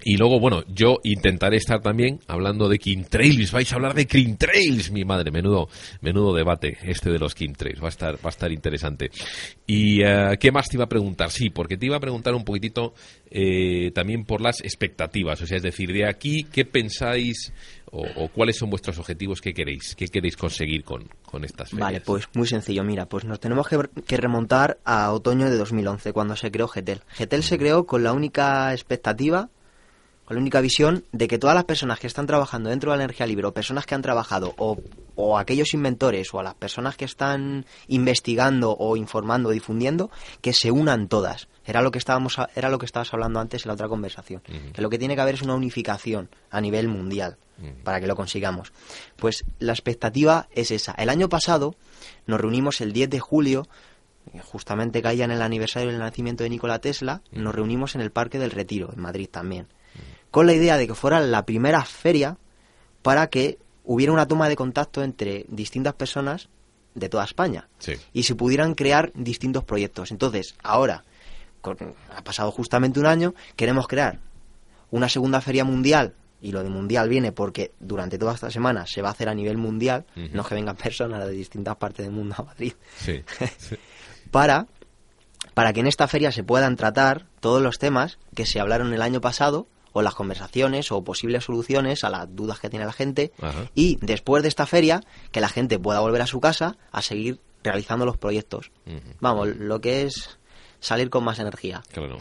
y luego, bueno, yo intentaré estar también hablando de Trails. vais a hablar de Trails, mi madre, menudo, menudo debate este de los Trails. va a estar, va a estar interesante. Y, eh, ¿qué más te iba a preguntar? Sí, porque te iba a preguntar un poquitito, eh, también por las expectativas, o sea, es decir, de aquí, ¿qué pensáis o, o cuáles son vuestros objetivos? ¿Qué queréis? ¿Qué queréis conseguir con, con estas ferias? Vale, pues muy sencillo. Mira, pues nos tenemos que, que remontar a otoño de 2011, cuando se creó GETEL. GETEL se creó con la única expectativa, con la única visión de que todas las personas que están trabajando dentro de la energía libre, o personas que han trabajado, o, o aquellos inventores, o a las personas que están investigando, o informando, o difundiendo, que se unan todas. Era lo que estábamos, a- era lo que estabas hablando antes en la otra conversación. Que lo que tiene que haber es una unificación a nivel mundial para que lo consigamos. Pues la expectativa es esa. El año pasado nos reunimos el 10 de julio, justamente caía en el aniversario del nacimiento de Nikola Tesla, nos reunimos en el Parque del Retiro, en Madrid también, con la idea de que fuera la primera feria para que hubiera una toma de contacto entre distintas personas de toda España Sí. y se pudieran crear distintos proyectos. Entonces, ahora, con- ha pasado justamente un año, queremos crear una segunda feria mundial, y lo de mundial viene porque durante toda esta semana se va a hacer a nivel mundial, no que vengan personas de distintas partes del mundo a Madrid, Sí. [laughs] sí. para, para que en esta feria se puedan tratar todos los temas que se hablaron el año pasado, o las conversaciones, o posibles soluciones a las dudas que tiene la gente, Ajá. y después de esta feria, que la gente pueda volver a su casa a seguir realizando los proyectos. Vamos, lo que es salir con más energía. Claro.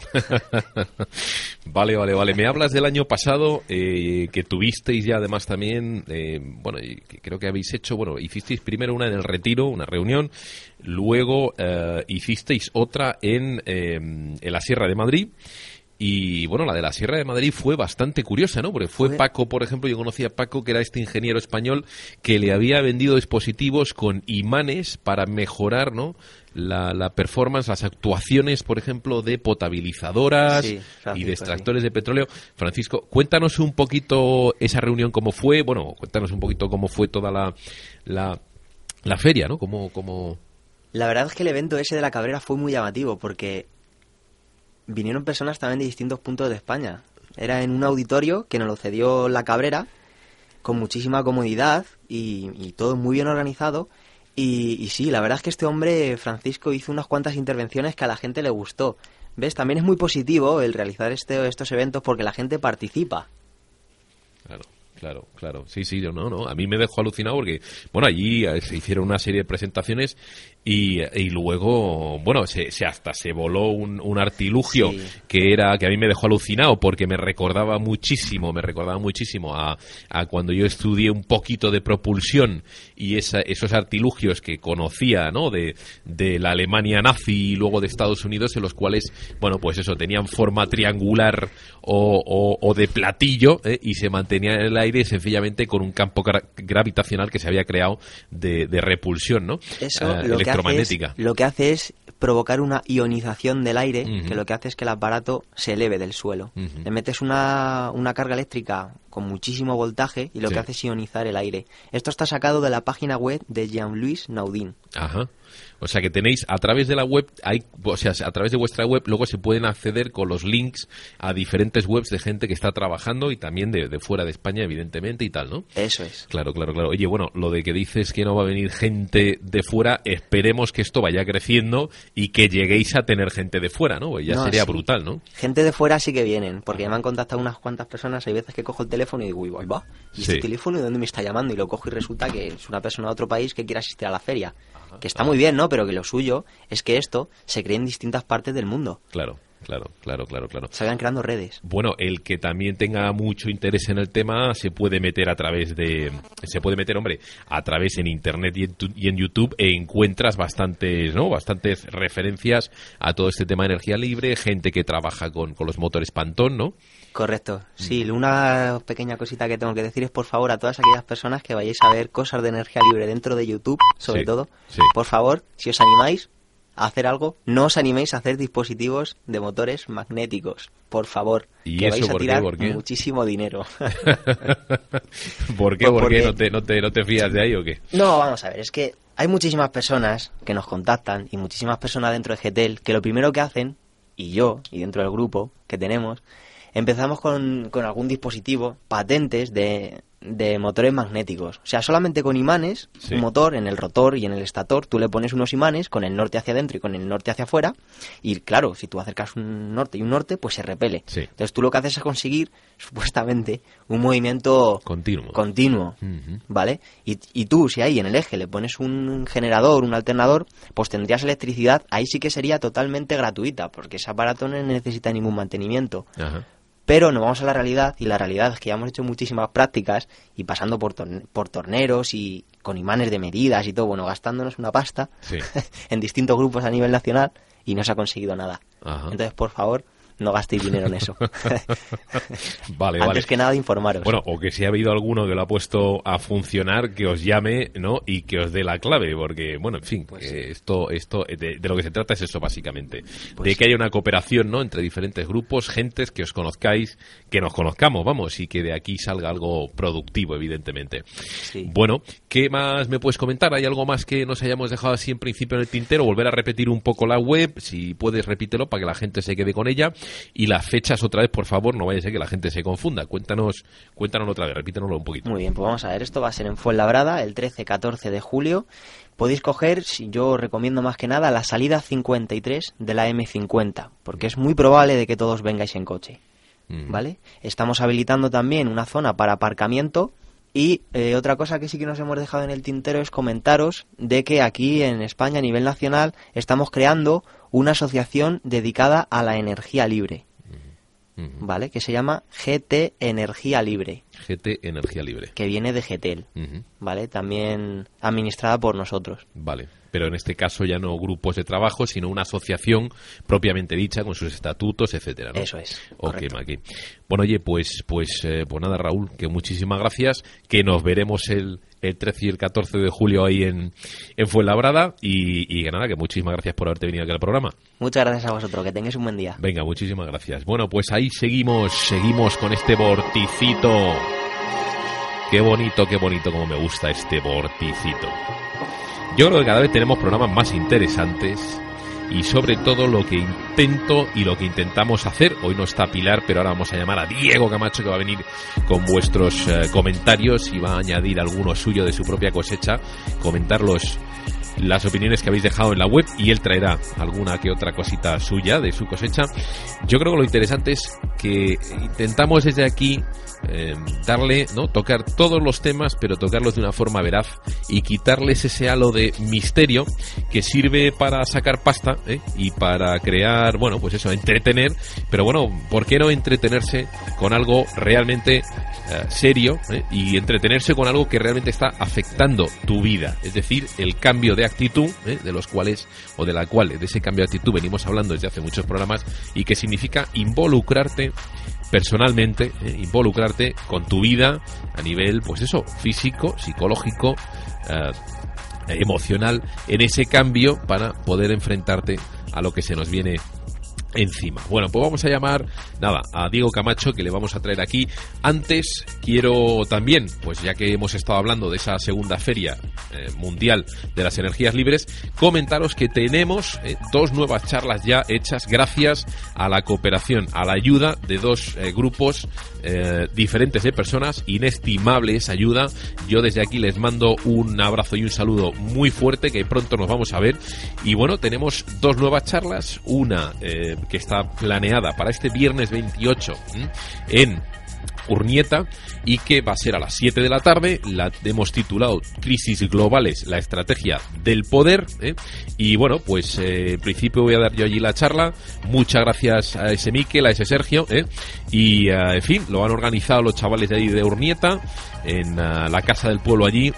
[laughs] vale, vale, vale. Me hablas del año pasado eh, que tuvisteis ya además también, eh, bueno, y que creo que habéis hecho, bueno, hicisteis primero una en el retiro, una reunión, luego eh, hicisteis otra en, eh, en la Sierra de Madrid. Y bueno, la de la Sierra de Madrid fue bastante curiosa, ¿no? Porque fue Paco, por ejemplo, yo conocí a Paco, que era este ingeniero español, que le había vendido dispositivos con imanes para mejorar, ¿no? La, la performance, las actuaciones, por ejemplo, de potabilizadoras Sí, y de extractores de petróleo. Francisco, cuéntanos un poquito esa reunión, cómo fue, bueno, cuéntanos un poquito cómo fue toda la, la, la feria, ¿no? Cómo, cómo... La verdad es que el evento ese de la Cabrera fue muy llamativo porque vinieron personas también de distintos puntos de España. Era en un auditorio que nos lo cedió la Cabrera con muchísima comodidad y, todo muy bien organizado. Y, y sí, la verdad es que este hombre, Francisco, hizo unas cuantas intervenciones que a la gente le gustó. ¿Ves? También es muy positivo el realizar este, estos eventos porque la gente participa. Claro, claro, claro. Sí, sí, yo no, no. A mí me dejó alucinado porque, bueno, allí eh, se hicieron una serie de presentaciones y, y luego, bueno, se, se hasta se voló un, un artilugio Sí. que era que a mí me dejó alucinado porque me recordaba muchísimo, me recordaba muchísimo a, a cuando yo estudié un poquito de propulsión y esa- esos artilugios que conocía, ¿no? De, de la Alemania nazi y luego de Estados Unidos en los cuales, bueno, pues eso, tenían forma triangular o, o- o de platillo ¿eh? y se mantenían en el aire sencillamente con un campo gra- gravitacional que se había creado de, de repulsión, ¿no? Eso Eh, lo, que hace es, electromagnética. lo que hace es provocar una ionización del aire, que lo que hace es que el aparato se eleve del suelo. Le metes una, una carga eléctrica con muchísimo voltaje y lo Sí. que hace es ionizar el aire. Esto está sacado de la página web de Jean-Louis Naudin. Ajá. O sea que tenéis a través de la web, hay, o sea, a través de vuestra web, luego se pueden acceder con los links a diferentes webs de gente que está trabajando y también de, de fuera de España, evidentemente, y tal, ¿no? Eso es. Claro, claro, claro. Oye, bueno, lo de que dices que no va a venir gente de fuera, esperemos que esto vaya creciendo y que lleguéis a tener gente de fuera, ¿no? Pues ya No, sería sí. brutal, ¿no? Gente de fuera sí que vienen, porque me han contactado unas cuantas personas. Hay veces que cojo el teléfono y digo, uy, va. ¿Y Sí. este teléfono de dónde me está llamando? Y lo cojo y resulta que es una persona de otro país que quiere asistir a la feria. Que está muy bien, ¿no? Pero que lo suyo es que esto se cree en distintas partes del mundo. Claro, claro, claro, claro, claro. Se vayan creando redes. Bueno, el que también tenga mucho interés en el tema se puede meter a través de, se puede meter, hombre, a través en internet y en, tu- y en YouTube e encuentras bastantes, ¿no? Bastantes referencias a todo este tema de energía libre, gente que trabaja con, con los motores Pantón, ¿no? Correcto. Sí, Mm. una pequeña cosita que tengo que decir es por favor a todas aquellas personas que vayáis a ver cosas de energía libre dentro de YouTube, sobre Sí, todo, sí. por favor, si os animáis a hacer algo, no os animéis a hacer dispositivos de motores magnéticos, por favor, ¿Y que eso vais a por qué? tirar ¿Por qué? muchísimo dinero. [laughs] [laughs] ¿Por qué? Pues ¿Por qué? porque- ¿No te, no, te, ¿No te fías de ahí o qué? No, vamos a ver, es que hay muchísimas personas que nos contactan y muchísimas personas dentro de GETEL que lo primero que hacen, y yo, y dentro del grupo que tenemos, empezamos con, con algún dispositivo, patentes de, de motores magnéticos. O sea, solamente con imanes, Sí. un motor en el rotor y en el estator, tú le pones unos imanes con el norte hacia adentro y con el norte hacia afuera, y claro, si tú acercas un norte y un norte, pues se repele. Sí. Entonces tú lo que haces es conseguir, [laughs] supuestamente, un movimiento Continuo. continuo. ¿vale? Y, y tú, si ahí en el eje le pones un generador, un alternador, pues tendrías electricidad, ahí sí que sería totalmente gratuita, porque ese aparato no necesita ningún mantenimiento. Ajá. Pero nos vamos a la realidad, y la realidad es que ya hemos hecho muchísimas prácticas, y pasando por, torne- por torneros y con imanes de medidas y todo, bueno, gastándonos una pasta Sí. [laughs] en distintos grupos a nivel nacional, y no se ha conseguido nada. Ajá. Entonces, por favor, no gastéis dinero en eso. [laughs] Vale, Antes vale. que nada, informaros. Bueno, o que si ha habido alguno que lo ha puesto a funcionar, que os llame, ¿no? Y que os dé la clave, porque, bueno, en fin, Pues esto, esto, de, de lo que se trata es eso, básicamente. Pues de que haya una cooperación, ¿no? Entre diferentes grupos, gentes que os conozcáis, que nos conozcamos, vamos, y que de aquí salga algo productivo, evidentemente. Sí. Bueno, ¿qué más me puedes comentar? ¿Hay algo más que nos hayamos dejado así en principio en el tintero? Volver a repetir un poco la web, si puedes repítelo para que la gente se quede con ella. Y las fechas otra vez, por favor, no vaya a ser que la gente se confunda. Cuéntanos, cuéntanos otra vez, repítenoslo un poquito. Muy bien, pues vamos a ver, esto va a ser en Fuenlabrada el 13-14 de julio. Podéis coger, si yo os recomiendo más que nada, la salida 53 de la M50, porque es muy probable de que todos vengáis en coche. ¿vale? Estamos habilitando también una zona para aparcamiento y eh, otra cosa que sí que nos hemos dejado en el tintero es comentaros de que aquí en España a nivel nacional estamos creando una asociación dedicada a la energía libre. ¿vale? Que se llama GT Energía Libre, GT Energía Libre. que viene de GETEL. Ujú. ¿vale? También administrada por nosotros. Vale, pero en este caso ya no grupos de trabajo, sino una asociación propiamente dicha con sus estatutos, etcétera. ¿no? Eso es, Ok, correcto. Maki. Bueno, oye, pues, pues, eh, pues nada, Raúl, que muchísimas gracias, que nos veremos el, el 13 y el 14 de julio ahí en, en Fuenlabrada y, y nada, que muchísimas gracias por haberte venido aquí al programa. Muchas gracias a vosotros, que tengáis un buen día. Venga, muchísimas gracias. Bueno, pues ahí seguimos, seguimos con este vorticito. Qué bonito, qué bonito, como me gusta este vorticito. Yo creo que cada vez tenemos programas más interesantes y sobre todo lo que intento y lo que intentamos hacer. Hoy no está Pilar, pero ahora vamos a llamar a Diego Camacho que va a venir con vuestros eh, comentarios y va a añadir alguno suyo de su propia cosecha, comentar los, las opiniones que habéis dejado en la web y él traerá alguna que otra cosita suya de su cosecha. Yo creo que lo interesante es que intentamos desde aquí eh, darle, ¿no? Tocar todos los temas, pero tocarlos de una forma veraz y quitarles ese halo de misterio que sirve para sacar pasta ¿eh? y para crear, bueno, pues eso, entretener. Pero bueno, ¿por qué no entretenerse con algo realmente eh, serio ¿eh? y entretenerse con algo que realmente está afectando tu vida? Es decir, el cambio de actitud, ¿eh? de los cuales, o de la cual, de ese cambio de actitud venimos hablando desde hace muchos programas y que significa involucrarte personalmente, eh, involucrarte con tu vida a nivel, pues eso, físico, psicológico, eh, emocional, en ese cambio para poder enfrentarte a lo que se nos viene encima. Bueno, pues vamos a llamar, nada, a Diego Camacho que le vamos a traer aquí. Antes quiero también, pues ya que hemos estado hablando de esa segunda feria eh, mundial de las energías libres, comentaros que tenemos eh, dos nuevas charlas ya hechas gracias a la cooperación, a la ayuda de dos eh, grupos diferentes de personas, inestimable esa ayuda. Yo desde aquí les mando un abrazo y un saludo muy fuerte que pronto nos vamos a ver. Y bueno, tenemos dos nuevas charlas, una que está planeada para este viernes 28 en Urnieta y que va a ser a las 7 de la tarde. La hemos titulado Crisis Globales, la estrategia del poder. ¿eh? Y bueno, pues eh, en principio voy a dar yo allí la charla. Muchas gracias a ese Miquel, a ese Sergio. ¿eh? Y en fin, lo han organizado los chavales de ahí de Urnieta, en la Casa del Pueblo allí.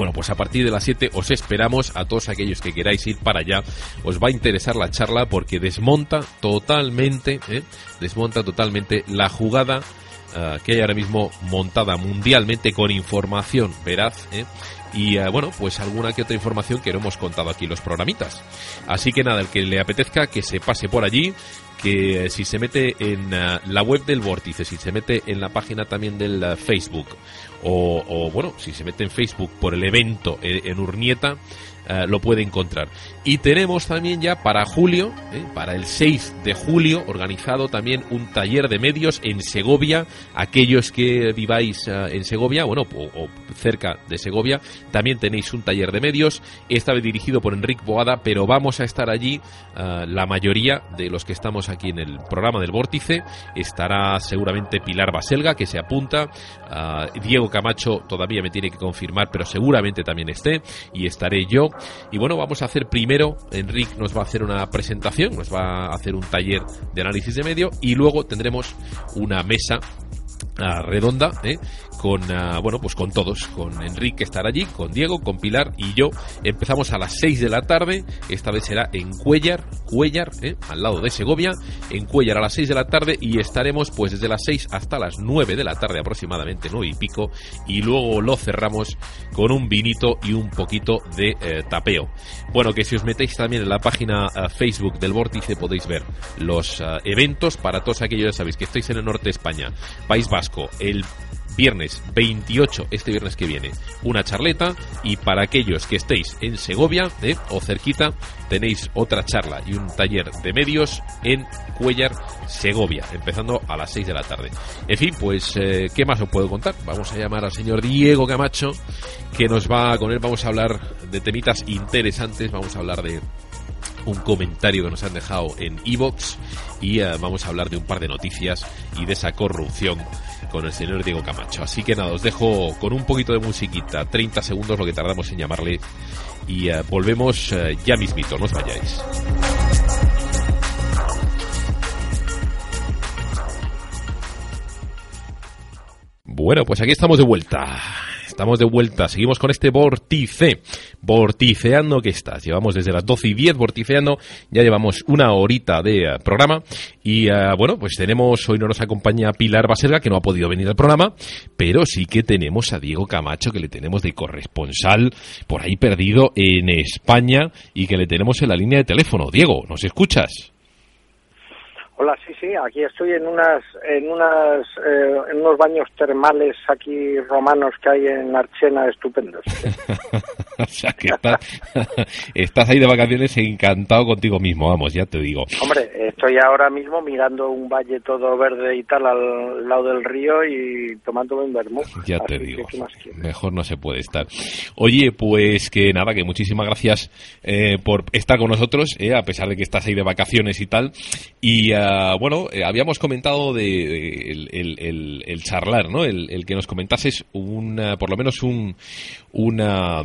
Bueno, pues a partir de las 7 os esperamos a todos aquellos que queráis ir para allá. Os va a interesar la charla porque desmonta totalmente, ¿eh? desmonta totalmente la jugada uh, que hay ahora mismo montada mundialmente con información veraz. ¿eh? y uh, bueno, pues alguna que otra información que no hemos contado aquí los programitas. Así que nada, el que le apetezca que se pase por allí, que si se mete en uh, la web del vórtice, si se mete en la página también del Facebook o, o, bueno, si se mete en Facebook por el evento en, Urnieta, eh, lo puede encontrar. Y tenemos también ya para julio, eh, para el 6 de julio, organizado también un taller de medios en Segovia. Aquellos que viváis eh, en Segovia, bueno, o, cerca de Segovia, también tenéis un taller de medios. Esta vez dirigido por Enrique Boada, pero vamos a estar allí la mayoría de los que estamos aquí en el programa del Vórtice. Estará seguramente Pilar Baselga, que se apunta. Diego Camacho todavía me tiene que confirmar, pero seguramente también esté. Y estaré yo. Y bueno, vamos a hacer primero, Enrique nos va a hacer una presentación, nos va a hacer un taller de análisis de medio y luego tendremos una mesa uh, redonda, ¿eh? Con uh, bueno pues con todos, con Enrique estar allí, con Diego, con Pilar y yo. Empezamos a las 6 de la tarde, esta vez será en Cuellar, Cuellar, ¿eh? al lado de Segovia, en Cuellar a las 6 de la tarde y estaremos pues desde las 6 hasta las 9 de la tarde aproximadamente, 9 y pico, y luego lo cerramos con un vinito y un poquito de eh, tapeo. Bueno, que si os metéis también en la página uh, Facebook del Vórtice podéis ver los uh, eventos para todos aquellos, ya sabéis, que estáis en el norte de España, País Vasco, el viernes 28, este viernes que viene, una charleta y para aquellos que estéis en Segovia ¿eh? o cerquita, tenéis otra charla y un taller de medios en Cuellar, Segovia, empezando a las 6 de la tarde. En fin, pues, eh, ¿qué más os puedo contar? Vamos a llamar al señor Diego Camacho, que nos va, con él vamos a hablar de temitas interesantes, vamos a hablar de un comentario que nos han dejado en Evox y uh, vamos a hablar de un par de noticias y de esa corrupción con el señor Diego Camacho. Así que nada, os dejo con un poquito de musiquita, 30 segundos lo que tardamos en llamarle y uh, volvemos uh, ya mismito, no os vayáis. Bueno, pues aquí estamos de vuelta. Estamos de vuelta, seguimos con este vórtice. Vorticeando que estás. Llevamos desde las 12 y 10 vorticeando, ya llevamos una horita de uh, programa. Y uh, bueno, pues tenemos, hoy no nos acompaña Pilar Baselga, que no ha podido venir al programa, pero sí que tenemos a Diego Camacho, que le tenemos de corresponsal por ahí perdido en España y que le tenemos en la línea de teléfono. Diego, ¿nos escuchas? Hola, sí, sí, aquí estoy en unas, en unas, eh, en unos baños termales aquí romanos que hay en Archena, estupendos. [laughs] o sea que estás, [laughs] estás ahí de vacaciones encantado contigo mismo, vamos, ya te digo. Hombre, estoy ahora mismo mirando un valle todo verde y tal al lado del río y tomándome un vermú. Ya te digo, mejor no se puede estar. Oye, pues que nada, que muchísimas gracias eh, por estar con nosotros, eh, a pesar de que estás ahí de vacaciones y tal. Y bueno, eh, habíamos comentado de, el, el, charlar, ¿no? El, que nos comentases un, por lo menos un, una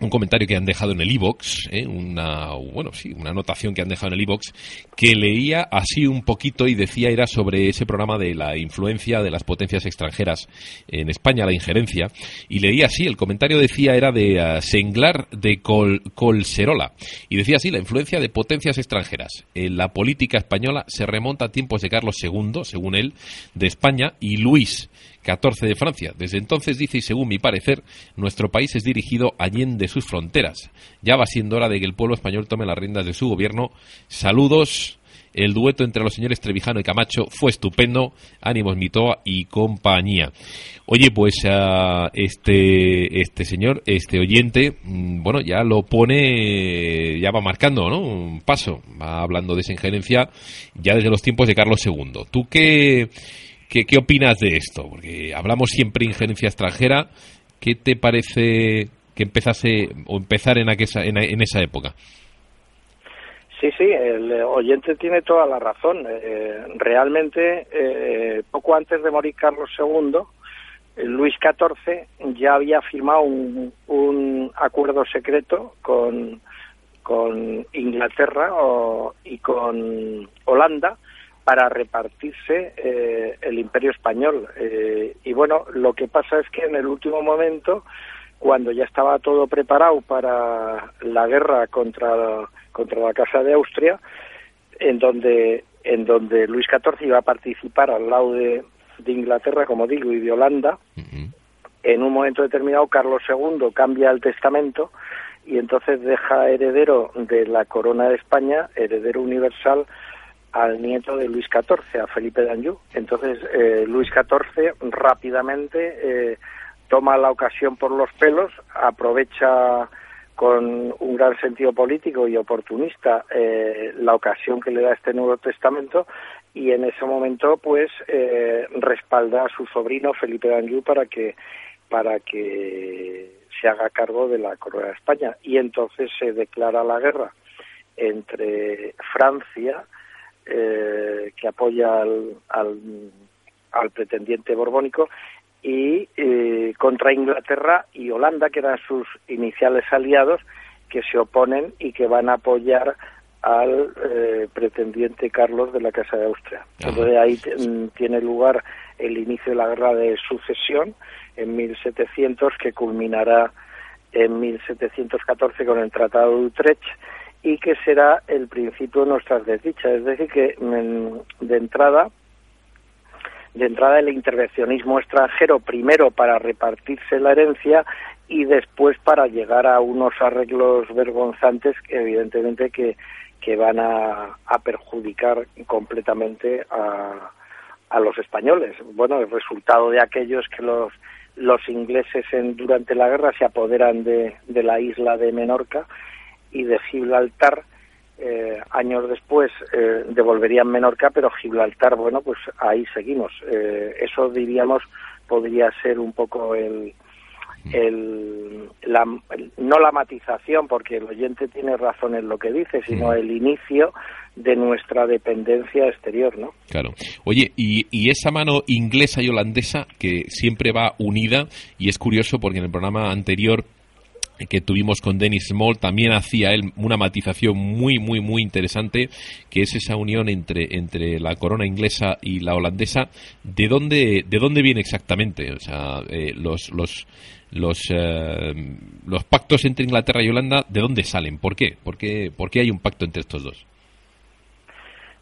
un comentario que han dejado en el iBox, ¿eh? una bueno sí, una anotación que han dejado en el iBox que leía así un poquito y decía era sobre ese programa de la influencia de las potencias extranjeras en España, la injerencia y leía así, el comentario decía era de uh, Senglar de Colserola y decía así la influencia de potencias extranjeras en la política española se remonta a tiempos de Carlos II, según él, de España y Luis 14 de Francia. Desde entonces, dice, y según mi parecer, nuestro país es dirigido allende sus fronteras. Ya va siendo hora de que el pueblo español tome las riendas de su gobierno. Saludos. El dueto entre los señores Trevijano y Camacho fue estupendo. Ánimos Mitoa y compañía. Oye, pues uh, este, este señor, este oyente, mm, bueno, ya lo pone, ya va marcando, ¿no? Un paso. Va hablando de esa injerencia ya desde los tiempos de Carlos II. ¿Tú qué, ¿Qué, ¿Qué opinas de esto? Porque hablamos siempre de injerencia extranjera. ¿Qué te parece que empezase o empezar en, aquesa, en, esa época? Sí, sí, el oyente tiene toda la razón. Eh, realmente, eh, poco antes de morir Carlos II, Luis XIV ya había firmado un, un acuerdo secreto con, con Inglaterra y con Holanda para repartirse eh, el imperio español. Eh, y bueno, lo que pasa es que en el último momento, cuando ya estaba todo preparado para la guerra contra, contra la Casa de Austria, en donde, en donde Luis XIV iba a participar al lado de, Inglaterra, como digo, y de Holanda, en un momento determinado Carlos II cambia el testamento y entonces deja heredero de la corona de España, heredero universal, al nieto de Luis XIV, a Felipe d'Anjou. Entonces, eh, Luis XIV rápidamente eh, toma la ocasión por los pelos, aprovecha con un gran sentido político y oportunista eh, la ocasión que le da este Nuevo Testamento y en ese momento pues respalda a su sobrino Felipe d'Anjou para que para que se haga cargo de la corona de España y entonces se declara la guerra entre Francia eh, que apoya al, al, pretendiente borbónico y eh, contra Inglaterra y Holanda, que eran sus iniciales aliados, que se oponen y que van a apoyar al eh, pretendiente Carlos de la Casa de Austria. Entonces ahí tiene lugar el inicio de la guerra de sucesión en 1700 que culminará en 1714 con el Tratado de Utrecht y que será el principio de nuestras desdichas. Es decir, que mm, de entrada, de entrada el intervencionismo extranjero, primero para repartirse la herencia y después para llegar a unos arreglos vergonzantes que evidentemente que, que van a, perjudicar completamente a, a los españoles. Bueno, el resultado de aquello es que los los ingleses en, durante la guerra se apoderan de, de la isla de Menorca y de Gibraltar. Eh, años después eh, devolverían Menorca, pero Gibraltar, bueno, pues ahí seguimos. Eh, eso diríamos podría ser un poco el, el, la, no la matización, porque el oyente tiene razón en lo que dice, sino el inicio de nuestra dependencia exterior, ¿no? Claro. Oye, y, y, esa mano inglesa y holandesa que siempre va unida, y es curioso porque en el programa anterior que tuvimos con Dennis Small también hacía él una matización muy muy muy interesante que es esa unión entre entre la corona inglesa y la holandesa. De dónde de dónde viene exactamente o sea eh, los los los, eh, los pactos entre Inglaterra y Holanda de dónde salen por qué por qué, por qué hay un pacto entre estos dos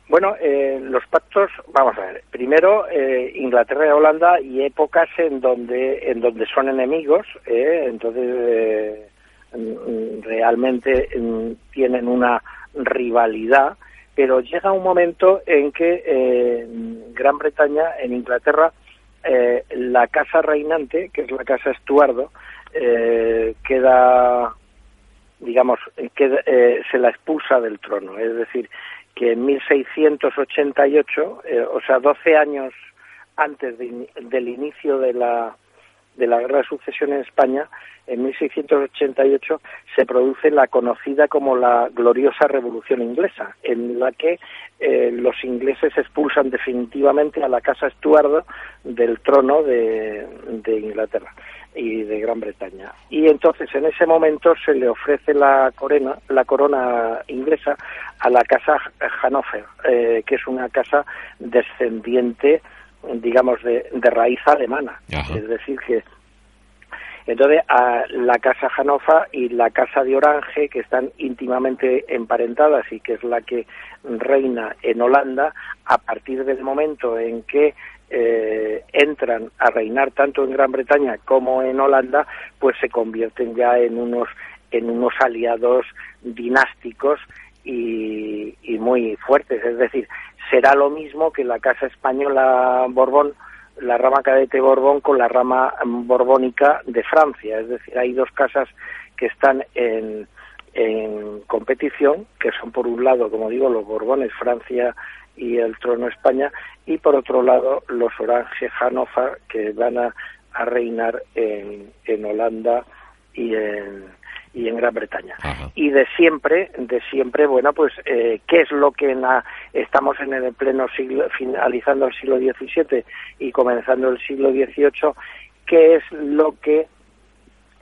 bueno, eh, los pactos, vamos a ver. Primero, eh, Inglaterra y Holanda y épocas en donde en donde son enemigos, eh, entonces eh, mm, realmente mm, tienen una rivalidad, pero llega un momento en que en Gran Bretaña, en Inglaterra, la casa reinante, que es la casa Estuardo, eh, queda, digamos, queda, eh, se la expulsa del trono. Es decir, que en 1688, eh, o sea, 12 años antes de, del inicio de la, de la Guerra de Sucesión en España, en 1688 se produce la conocida como la gloriosa Revolución Inglesa, en la que eh, los ingleses expulsan definitivamente a la Casa Estuardo del trono de Inglaterra y de Gran Bretaña. Y entonces en ese momento se le ofrece la corona, la corona inglesa a la casa Hanover, eh, que es una casa descendiente, digamos, de, de raíz alemana. Ajá. Es decir, que entonces, a la casa Hanover y la casa de Orange, que están íntimamente emparentadas y que es la que reina en Holanda, a partir del momento en que eh, entran a reinar tanto en Gran Bretaña como en Holanda, pues se convierten ya en unos en unos aliados dinásticos y, muy fuertes. Es decir, será lo mismo que la casa española Borbón la rama cadete Borbón con la rama borbónica de Francia. Es decir, hay dos casas que están en, en competición, que son por un lado, como digo, los Borbones, Francia y el trono España, y por otro lado los Orange Hannover, que van a, a reinar en, en Holanda y en, y en Gran Bretaña. Ajá. Y de siempre, de siempre, bueno, pues, eh, ¿qué es lo que en la, estamos en el pleno siglo, finalizando el siglo XVII y comenzando el siglo XVIII? ¿Qué es lo que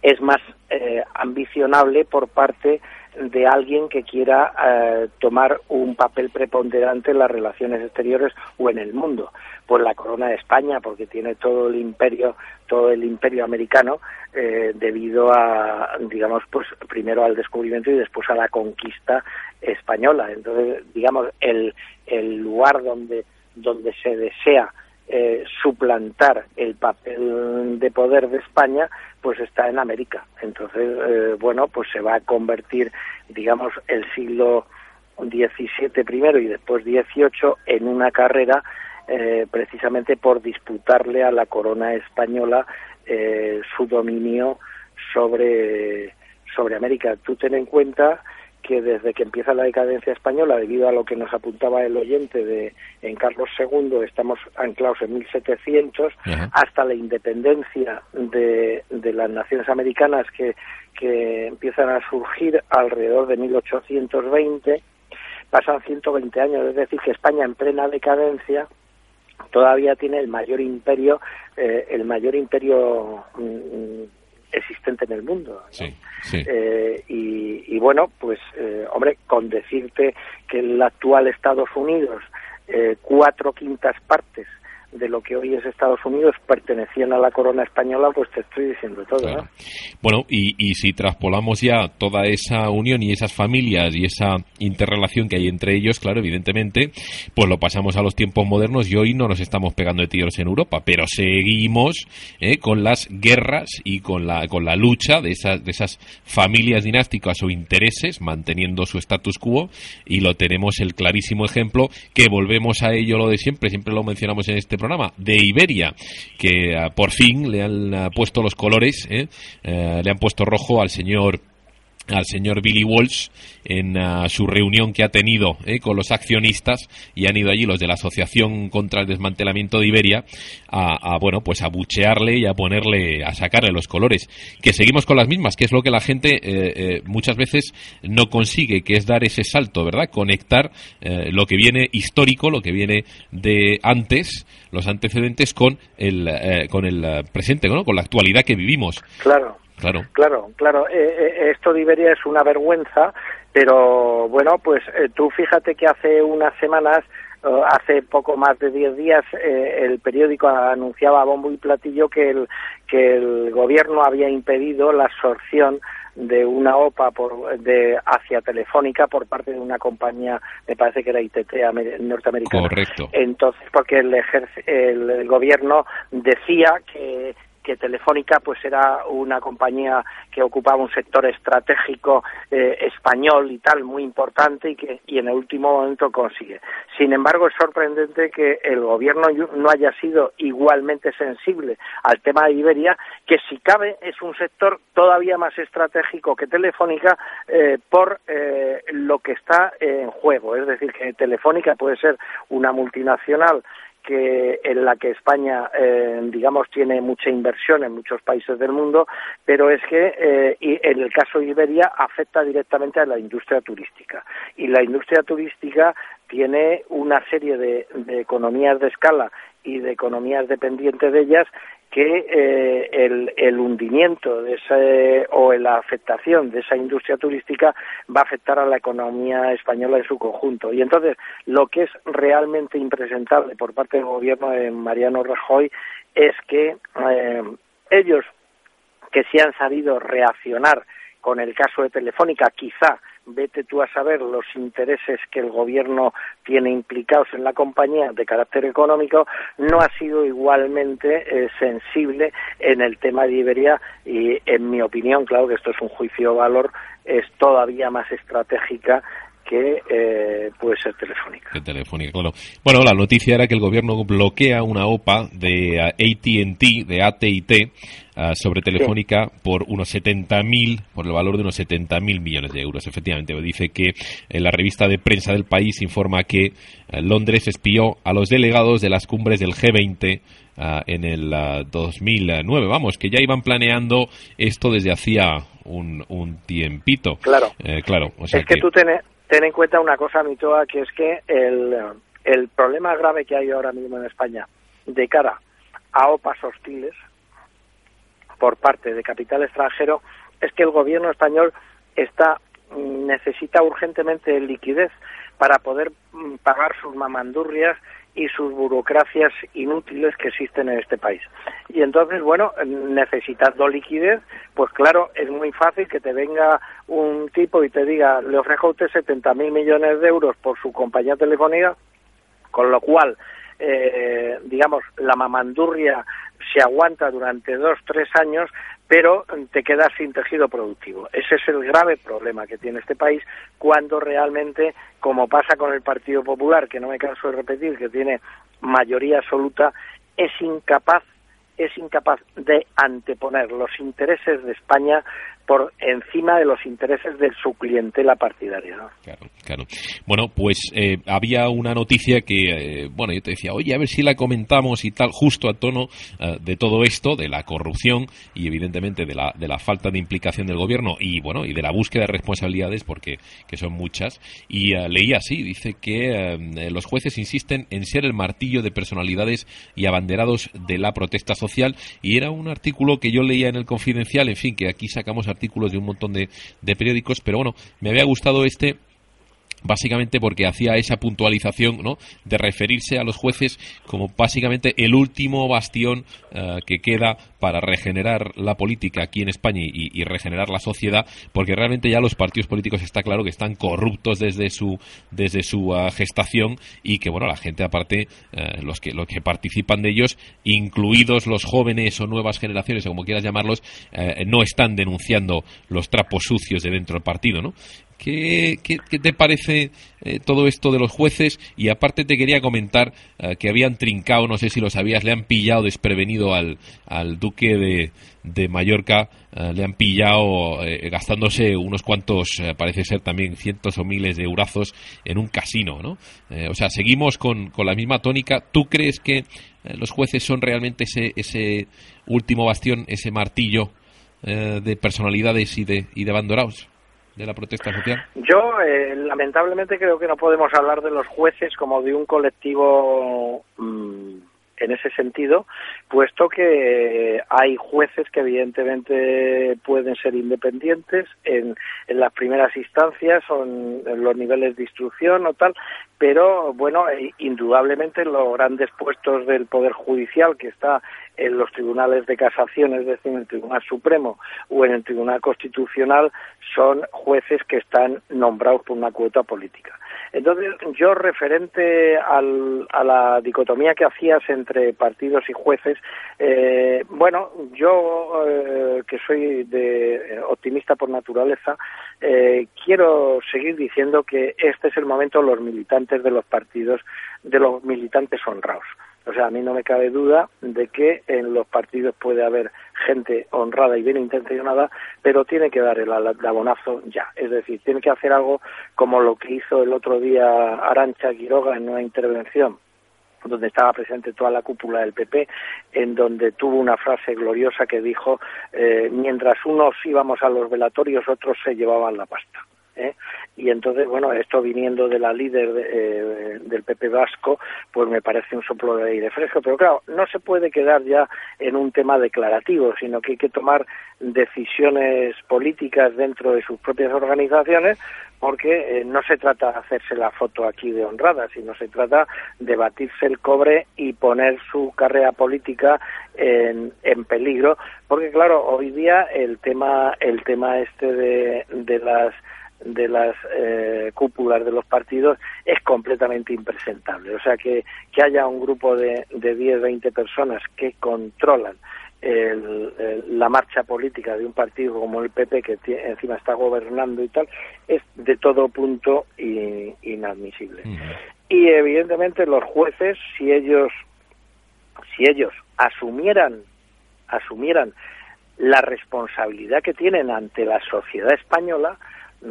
es más eh, ambicionable por parte de alguien que quiera eh, tomar un papel preponderante en las relaciones exteriores o en el mundo. Pues la corona de España, porque tiene todo el imperio, todo el imperio americano, eh, debido a, digamos, pues primero al descubrimiento y después a la conquista española. Entonces, digamos, el, el lugar donde, donde se desea eh, suplantar el papel de poder de España, pues está en América. Entonces, eh, bueno, pues se va a convertir, digamos, el siglo XVII primero y después XVIII en una carrera eh, precisamente por disputarle a la corona española eh, su dominio sobre, sobre América. Tú ten en cuenta que desde que empieza la decadencia española, debido a lo que nos apuntaba el oyente de en Carlos II, estamos anclados en 1700, Ajá. hasta la independencia de, de las naciones americanas que, que empiezan a surgir alrededor de 1820, pasan 120 años, es decir, que España en plena decadencia todavía tiene el mayor imperio, eh, el mayor imperio mm, existente en el mundo. ¿no? Sí, sí. Eh, y, y bueno, pues, eh, hombre, con decirte que el actual Estados Unidos, eh, cuatro quintas partes de lo que hoy es Estados Unidos pertenecían a la corona española, pues te estoy diciendo todo. Bueno, y, y si traspolamos ya toda esa unión y esas familias y esa interrelación que hay entre ellos, claro, evidentemente, pues lo pasamos a los tiempos modernos y hoy no nos estamos pegando de tiros en Europa, pero seguimos eh, con las guerras y con la, con la lucha de esas, de esas familias dinásticas o intereses manteniendo su status quo y lo tenemos el clarísimo ejemplo que volvemos a ello lo de siempre, siempre lo mencionamos en este programa, de Iberia, que ah, por fin le han ah, puesto los colores, ¿eh? Eh, le han puesto rojo al señor al señor Billy Walsh en ah, su reunión que ha tenido eh, con los accionistas y han ido allí los de la Asociación contra el Desmantelamiento de Iberia a, bueno pues a buchearle y a ponerle a sacarle los colores. Que seguimos con las mismas que es lo que la gente eh, eh, muchas veces no consigue que es dar ese salto verdad conectar eh, lo que viene histórico lo que viene de antes los antecedentes con el eh, con el presente con la actualidad que vivimos. Claro. Claro Claro, claro. Eh, eh, esto de Iberia es una vergüenza, pero bueno, pues eh, tú fíjate que hace unas semanas, hace poco más de 10 días, eh, el periódico anunciaba a bombo y platillo que el, que el gobierno había impedido la absorción de una OPA por, de hacia Telefónica por parte de una compañía, me parece que era ITT amer- norteamericana. correcto Entonces, porque el, ejerce- el, el gobierno decía que que Telefónica pues era una compañía que ocupaba un sector estratégico eh, español y tal muy importante y que y en el último momento consigue. Sin embargo, es sorprendente que el gobierno no haya sido igualmente sensible al tema de Iberia que si cabe es un sector todavía más estratégico que Telefónica eh, por eh, lo que está en juego. Es decir, que Telefónica puede ser una multinacional que en la que España, eh, digamos, tiene mucha inversión en muchos países del mundo, pero es que eh, y en el caso de Iberia afecta directamente a la industria turística. Y la industria turística tiene una serie de, de economías de escala y de economías dependientes de ellas que eh, el, el, hundimiento de ese, o la afectación de esa industria turística va a afectar a la economía española en su conjunto. Y entonces, lo que es realmente impresentable por parte del gobierno de Mariano Rajoy es que eh, ellos que sí han sabido reaccionar con el caso de Telefónica, quizá vete tú a saber los intereses que el gobierno tiene implicados en la compañía de carácter económico, no ha sido igualmente eh, sensible en el tema de Iberia y, en mi opinión, claro que esto es un juicio de valor, es todavía más estratégica que eh, puede ser telefónica. telefónica, claro. Bueno, la noticia era que el gobierno bloquea una OPA de AT&T, de AT&T, uh, sobre Telefónica sí. por unos 70.000, por el valor de unos 70.000 millones de euros. Efectivamente, dice que en la revista de prensa del país informa que uh, Londres espió a los delegados de las cumbres del G20 Uh, en el uh, 2009. Vamos, que ya iban planeando esto desde hacía un, un tiempito. Claro. Eh, claro. O sea es que, que, tú ten en cuenta una cosa, Mitoa, que es que el, el problema grave que hay ahora mismo en España de cara a OPAs hostiles por parte de capital extranjero es que el gobierno español está necesita urgentemente liquidez para poder pagar sus mamandurrias y sus burocracias inútiles que existen en este país. Y entonces, bueno, necesitando liquidez, pues claro, es muy fácil que te venga un tipo y te diga, le ofrezco a usted 70 mil millones de euros por su compañía telefónica, con lo cual, eh, digamos, la mamandurria se aguanta durante dos, tres años, pero te quedas sin tejido productivo. Ese es el grave problema que tiene este país cuando realmente, como pasa con el Partido Popular, que no me canso de repetir, que tiene mayoría absoluta, es incapaz es incapaz de anteponer los intereses de España por encima de los intereses de su clientela partidaria. ¿no? Claro, claro. Bueno, pues eh, había una noticia que, eh, bueno, yo te decía, oye, a ver si la comentamos y tal, justo a tono eh, de todo esto, de la corrupción y evidentemente de la, de la falta de implicación del gobierno y, bueno, y de la búsqueda de responsabilidades, porque que son muchas. Y leía así, dice que los jueces insisten en ser el martillo de personalidades y abanderados de la protesta social. Y era un artículo que yo leía en el Confidencial, en fin, que aquí sacamos artículos de un montón de, de periódicos, pero bueno, me había gustado este básicamente porque hacía esa puntualización ¿no? de referirse a los jueces como básicamente el último bastión uh, que queda para regenerar la política aquí en España y, regenerar la sociedad, porque realmente ya los partidos políticos está claro que están corruptos desde su desde su uh, gestación y que bueno la gente aparte uh, los que los que participan de ellos, incluidos los jóvenes o nuevas generaciones o como quieras llamarlos, no están denunciando los trapos sucios de dentro del partido, ¿no? ¿Qué, qué, te parece eh, todo esto de los jueces? Y aparte te quería comentar eh, que habían trincado, no sé si lo sabías, le han pillado desprevenido al, al duque de, de Mallorca, eh, le han pillado gastándose unos cuantos, parece ser también cientos o miles de eurazos en un casino, ¿no? o sea, seguimos con, con, la misma tónica. ¿Tú crees que los jueces son realmente ese, ese último bastión, ese martillo de personalidades y de, y de abandorados? De la protesta social? Yo, eh, lamentablemente, creo que no podemos hablar de los jueces como de un colectivo mmm, en ese sentido, puesto que hay jueces que evidentemente pueden ser independientes en, las primeras instancias o en, los niveles de instrucción o tal, pero bueno, eh, indudablemente los grandes puestos del Poder Judicial que está en los tribunales de casación, es decir, en el Tribunal Supremo o en el Tribunal Constitucional, son jueces que están nombrados por una cuota política. Entonces, yo referente al, a la dicotomía que hacías entre partidos y jueces, eh, bueno, yo eh, que soy de optimista por naturaleza, eh, quiero seguir diciendo que este es el momento de los militantes de los partidos, de los militantes honrados. O sea, a mí no me cabe duda de que en los partidos puede haber gente honrada y bien intencionada, pero tiene que dar el abonazo ya. Es decir, tiene que hacer algo como lo que hizo el otro día Arancha Quiroga en una intervención donde estaba presente toda la cúpula del PP, en donde tuvo una frase gloriosa que dijo, eh, mientras unos íbamos a los velatorios, otros se llevaban la pasta. ¿Eh? Y entonces, bueno, esto viniendo de la líder eh, del PP vasco, pues me parece un soplo de aire fresco. Pero claro, no se puede quedar ya en un tema declarativo, sino que hay que tomar decisiones políticas dentro de sus propias organizaciones porque eh, no se trata de hacerse la foto aquí de honrada, sino se trata de batirse el cobre y poner su carrera política en, en peligro, porque claro, hoy día el tema, el tema este de, de las de las eh, cúpulas de los partidos es completamente impresentable. O sea, que, que haya un grupo de, de 10, 20 personas que controlan la marcha política de un partido como el PP, que encima está gobernando y tal, es de todo punto inadmisible. Y evidentemente los jueces, si ellos, si ellos asumieran, asumieran la responsabilidad que tienen ante la sociedad española,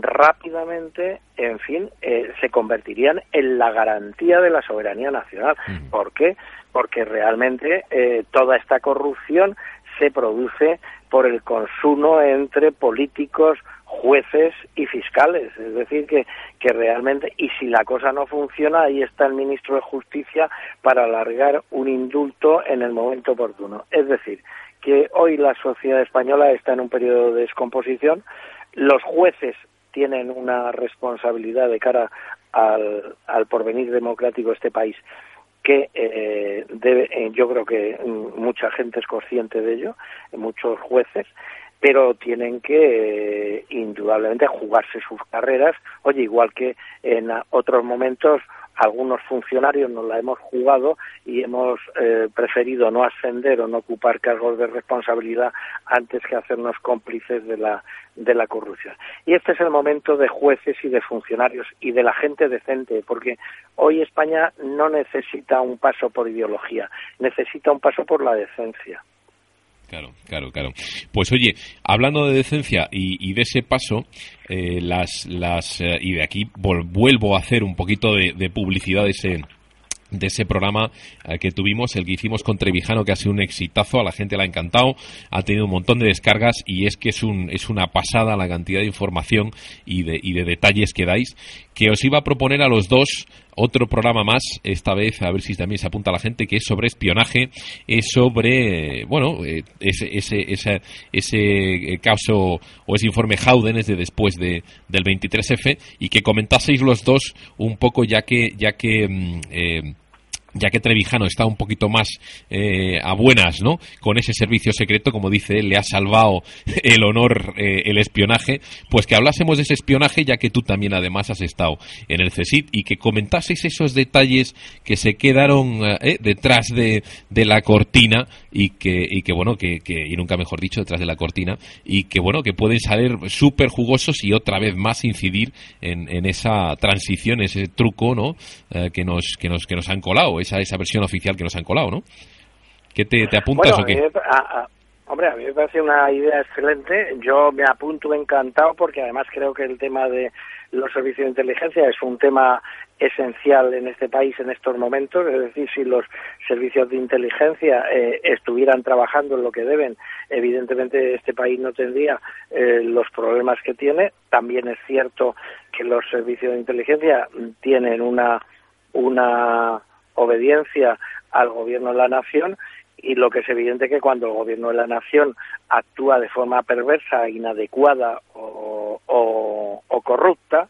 rápidamente, en fin, eh, se convertirían en la garantía de la soberanía nacional. ¿Por qué? Porque realmente eh, toda esta corrupción se produce por el consumo entre políticos, jueces y fiscales. Es decir, que, que realmente, y si la cosa no funciona, ahí está el ministro de Justicia para alargar un indulto en el momento oportuno. Es decir, que hoy la sociedad española está en un periodo de descomposición, los jueces tienen una responsabilidad de cara al, porvenir democrático de este país que eh, debe, eh, yo creo que mm, mucha gente es consciente de ello, muchos jueces, pero tienen que eh, indudablemente jugarse sus carreras, oye, igual que en otros momentos algunos funcionarios nos la hemos jugado y hemos eh, preferido no ascender o no ocupar cargos de responsabilidad antes que hacernos cómplices de la, de la corrupción. Y este es el momento de jueces y de funcionarios y de la gente decente, porque hoy España no necesita un paso por ideología, necesita un paso por la decencia. Claro, claro, claro. Pues oye, hablando de decencia y, de ese paso, eh, las, las, eh, y de aquí vuelvo a hacer un poquito de, publicidad de ese, de ese programa eh, que tuvimos, el que hicimos con Trevijano, que ha sido un exitazo, a la gente le ha encantado, ha tenido un montón de descargas y es que es, un, es una pasada la cantidad de información y de, y de detalles que dais, que os iba a proponer a los dos otro programa más, esta vez a ver si también se apunta la gente, que es sobre espionaje, es sobre, bueno, eh, ese, ese, ese, ese eh, caso o ese informe Howden es de después de, del 23F y que comentaseis los dos un poco ya que, ya que mm, eh, ya que Trevijano está un poquito más eh, a buenas, ¿no? Con ese servicio secreto, como dice él, le ha salvado [laughs] el honor, eh, el espionaje, pues que hablásemos de ese espionaje, ya que tú también además has estado en el CSIT y que comentaseis esos detalles que se quedaron eh, detrás de, de, la cortina y que, bueno, que, que, y nunca mejor dicho, detrás de la cortina, y que bueno, que pueden salir súper jugosos y otra vez más incidir en, en esa transición, ese truco, ¿no? que nos, que nos, que nos han colado esa, esa versión oficial que nos han colado, ¿no? ¿Qué te, apuntas o qué? hombre, a mí me parece una idea excelente. Yo me apunto encantado porque además creo que el tema de los servicios de inteligencia es un tema esencial en este país en estos momentos, es decir, si los servicios de inteligencia eh, estuvieran trabajando en lo que deben, evidentemente este país no tendría eh, los problemas que tiene. También es cierto que los servicios de inteligencia tienen una una obediencia al gobierno de la nación y lo que es evidente que cuando el gobierno de la nación actúa de forma perversa, inadecuada o, corrupta,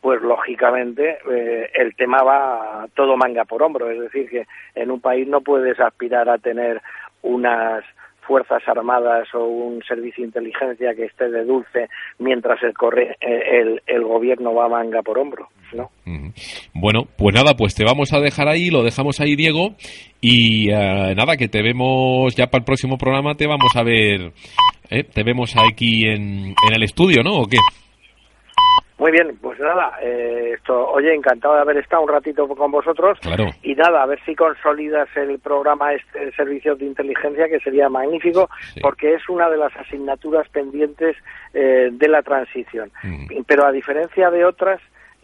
pues lógicamente eh, el tema va todo manga por hombro, es decir, que en un país no puedes aspirar a tener unas fuerzas armadas o un servicio de inteligencia que esté de dulce mientras el, corre, el, el gobierno va manga por hombro. ¿no? Bueno, pues nada, pues te vamos a dejar ahí, lo dejamos ahí, Diego, y eh, nada, que te vemos ya para el próximo programa, te vamos a ver, ¿eh? te vemos aquí en, en el estudio, ¿no? ¿O qué? Muy bien, pues nada, eh, esto, oye, encantado de haber estado un ratito con vosotros. Claro. Y nada, a ver si consolidas el programa este servicios de inteligencia, que sería magnífico, Sí. porque es una de las asignaturas pendientes eh, de la transición. Mm. Pero a diferencia de otras,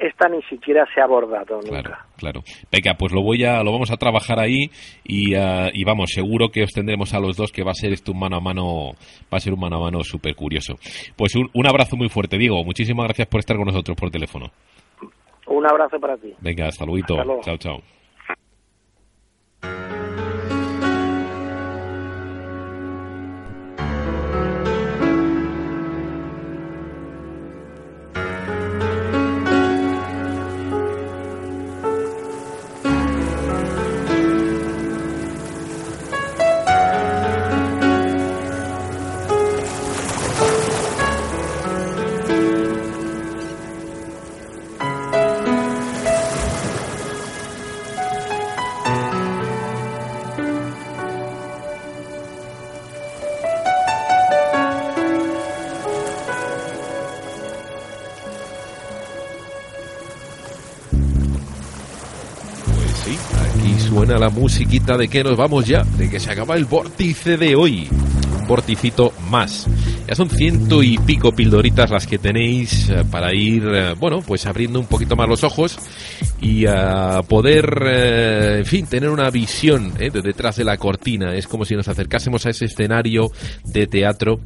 esta ni siquiera se ha abordado Claro, nunca. claro. Venga, pues lo voy a, lo vamos a trabajar ahí y, ah, y vamos, seguro que os tendremos a los dos que va a ser esto un mano a mano, va a ser un mano a mano súper curioso. Pues un, un abrazo muy fuerte, Diego. Muchísimas gracias por estar con nosotros por teléfono. Un abrazo para ti. Venga, hasta luego. Hasta luego. Chao, chao. La musiquita de que nos vamos ya, de que se acaba el vórtice de hoy. Un vorticito más. Ya son ciento y pico pildoritas las que tenéis eh, para ir, eh, bueno, pues abriendo un poquito más los ojos y a poder, eh, en fin, tener una visión de detrás de la cortina. Es como si nos acercásemos a ese escenario de teatro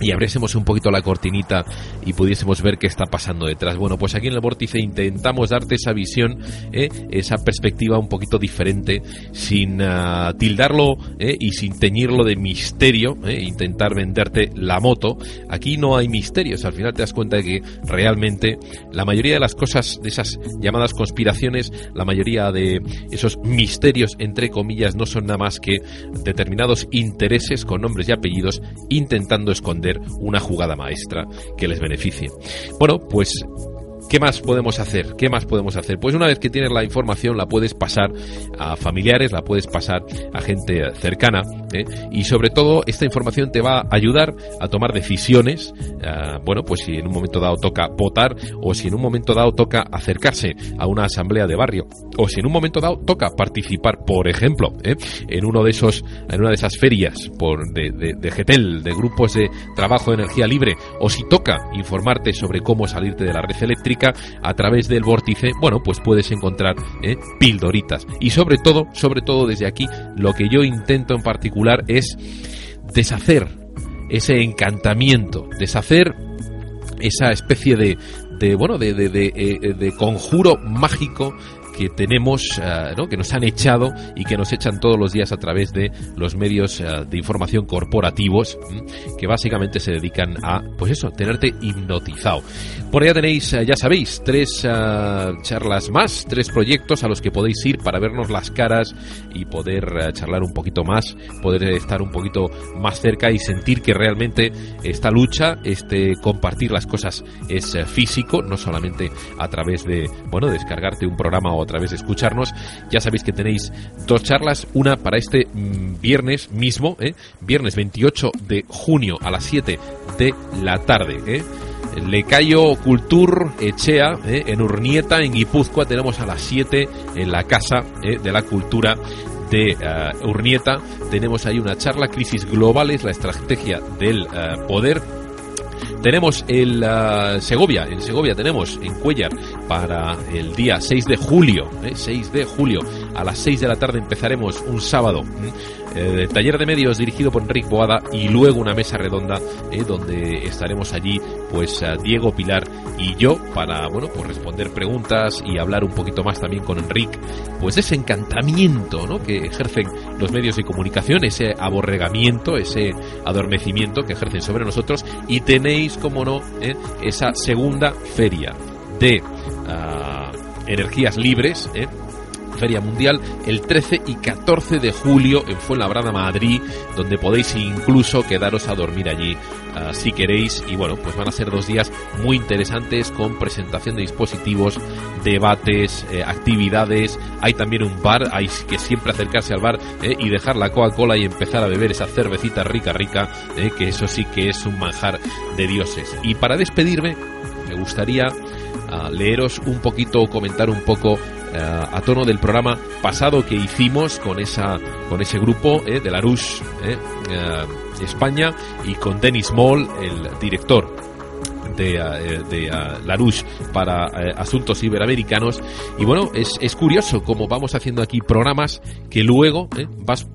y abriésemos un poquito la cortinita y pudiésemos ver qué está pasando detrás. Bueno, pues aquí en el vórtice intentamos darte esa visión, ¿eh? esa perspectiva un poquito diferente, sin ah, tildarlo ¿eh? y sin teñirlo de misterio, ¿eh? intentar venderte la moto. Aquí no hay misterios, al final te das cuenta de que realmente la mayoría de las cosas, de esas llamadas conspiraciones, la mayoría de esos misterios, entre comillas, no son nada más que determinados intereses con nombres y apellidos intentando esconder una jugada maestra que les beneficie. Bueno, pues ¿Qué más podemos hacer? ¿Qué más podemos hacer? Pues una vez que tienes la información la puedes pasar a familiares, la puedes pasar a gente cercana ¿eh? y sobre todo esta información te va a ayudar a tomar decisiones. ah, bueno, pues si en un momento dado toca votar o si en un momento dado toca acercarse a una asamblea de barrio o si en un momento dado toca participar, por ejemplo, ¿eh? en uno de esos, en una de esas ferias de, de, de GETEL, de grupos de trabajo de energía libre, o si toca informarte sobre cómo salirte de la red eléctrica a través del vórtice, bueno, pues puedes encontrar ¿eh? pildoritas. Y sobre todo, sobre todo desde aquí, lo que yo intento en particular es deshacer ese encantamiento, deshacer esa especie de, de bueno, de, de, de, eh, de conjuro mágico que tenemos, eh, que nos han echado y que nos echan todos los días a través de los medios eh, de información corporativos, que básicamente se dedican a, pues eso, tenerte hipnotizado. Por allá tenéis, eh, ya sabéis, tres eh, charlas más, tres proyectos a los que podéis ir para vernos las caras y poder eh, charlar un poquito más, poder estar un poquito más cerca y sentir que realmente esta lucha, este compartir las cosas es físico, no solamente a través de, bueno, descargarte un programa o a través de escucharnos. Ya sabéis que tenéis dos charlas, una para este mm, viernes mismo, ¿eh? viernes 28 de junio a las 7 de la tarde. ¿eh? Lecayo Cultur Echea, ¿eh? en Urnieta, en Guipúzcoa, tenemos a las 7 en la Casa ¿eh? de la Cultura de eh, Urnieta. Tenemos ahí una charla, Crisis Globales, la estrategia del poder tenemos el uh, Segovia, en Segovia tenemos en Cuellar para el día 6 de julio, ¿eh? 6 de julio a las 6 de la tarde empezaremos un sábado. Eh, taller de medios dirigido por Enrique Boada y luego una mesa redonda eh, donde estaremos allí pues Diego Pilar y yo para bueno pues responder preguntas y hablar un poquito más también con Enrique pues ese encantamiento ¿no? que ejercen los medios de comunicación ese aborregamiento ese adormecimiento que ejercen sobre nosotros y tenéis como no eh, esa segunda feria de uh, energías libres ¿eh? Feria Mundial el 13 y 14 de julio en Fuenlabrada, Madrid, donde podéis incluso quedaros a dormir allí uh, si queréis. Y bueno, pues van a ser dos días muy interesantes con presentación de dispositivos, debates, eh, actividades. Hay también un bar, hay que siempre acercarse al bar eh, y dejar la Coca-Cola y empezar a beber esa cervecita rica, rica, eh, que eso sí que es un manjar de dioses. Y para despedirme, me gustaría ah, leeros un poquito, comentar un poco ah, a tono del programa pasado que hicimos con esa con ese grupo eh, de Larouche eh, ah, España y con Dennis Moll, el director de, eh, de eh, Larouche para eh, asuntos iberoamericanos. Y bueno, es, es curioso como vamos haciendo aquí programas que luego eh, vas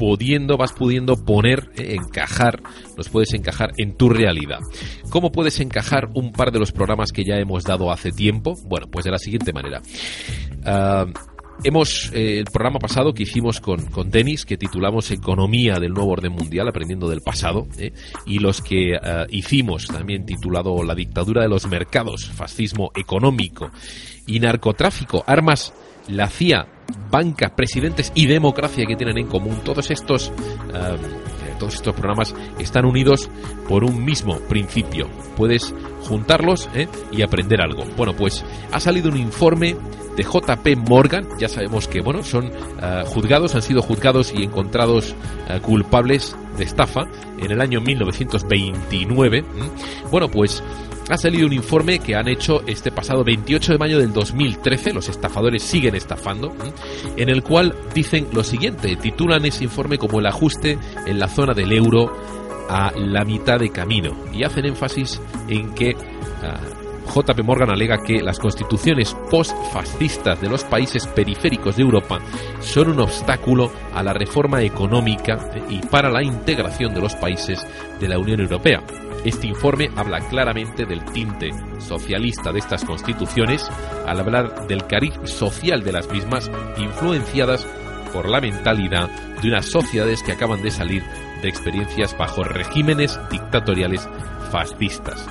pudiendo, vas pudiendo poner, eh, encajar, los puedes encajar en tu realidad. ¿Cómo puedes encajar un par de los programas que ya hemos dado hace tiempo? Bueno, pues de la siguiente manera. Ah, Hemos, eh, el programa pasado que hicimos con, con Denis, que titulamos Economía del Nuevo Orden Mundial, aprendiendo del pasado, ¿eh? y los que eh, hicimos también titulado La dictadura de los mercados, fascismo económico y narcotráfico, armas, la CIA, banca, presidentes y democracia que tienen en común, todos estos, eh, todos estos programas están unidos por un mismo principio. Puedes juntarlos ¿eh? y aprender algo. Bueno, pues ha salido un informe de JP Morgan, ya sabemos que bueno, son uh, juzgados, han sido juzgados y encontrados uh, culpables de estafa en el año 1929. ¿Mm? Bueno, pues ha salido un informe que han hecho este pasado 28 de mayo del 2013, los estafadores siguen estafando, en el cual dicen lo siguiente, titulan ese informe como el ajuste en la zona del euro a la mitad de camino. Y hacen énfasis en que uh, JP Morgan alega que las constituciones post-fascistas de los países periféricos de Europa son un obstáculo a la reforma económica y para la integración de los países de la Unión Europea. Este informe habla claramente del tinte socialista de estas constituciones al hablar del cariz social de las mismas influenciadas por la mentalidad de unas sociedades que acaban de salir de experiencias bajo regímenes dictatoriales fascistas.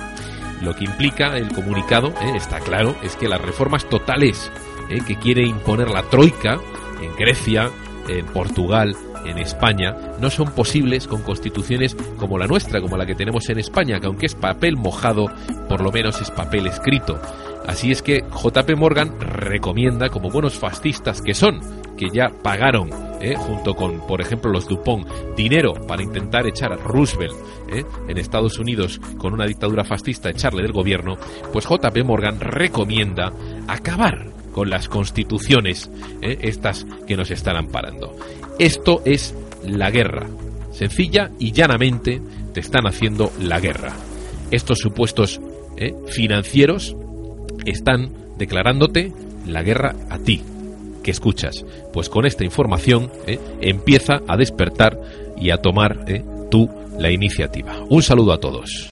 Lo que implica el comunicado, eh, está claro, es que las reformas totales eh, que quiere imponer la Troika en Grecia, en Portugal, en España no son posibles con constituciones como la nuestra, como la que tenemos en España, que aunque es papel mojado, por lo menos es papel escrito. Así es que JP Morgan recomienda, como buenos fascistas que son, que ya pagaron, ¿eh? junto con, por ejemplo, los Dupont, dinero para intentar echar a Roosevelt ¿eh? en Estados Unidos con una dictadura fascista, echarle del gobierno, pues JP Morgan recomienda acabar con las constituciones, ¿eh? estas que nos están amparando. Esto es la guerra. Sencilla y llanamente te están haciendo la guerra. Estos supuestos ¿eh? financieros están declarándote la guerra a ti, que escuchas. Pues con esta información ¿eh? empieza a despertar y a tomar ¿eh? tú la iniciativa. Un saludo a todos.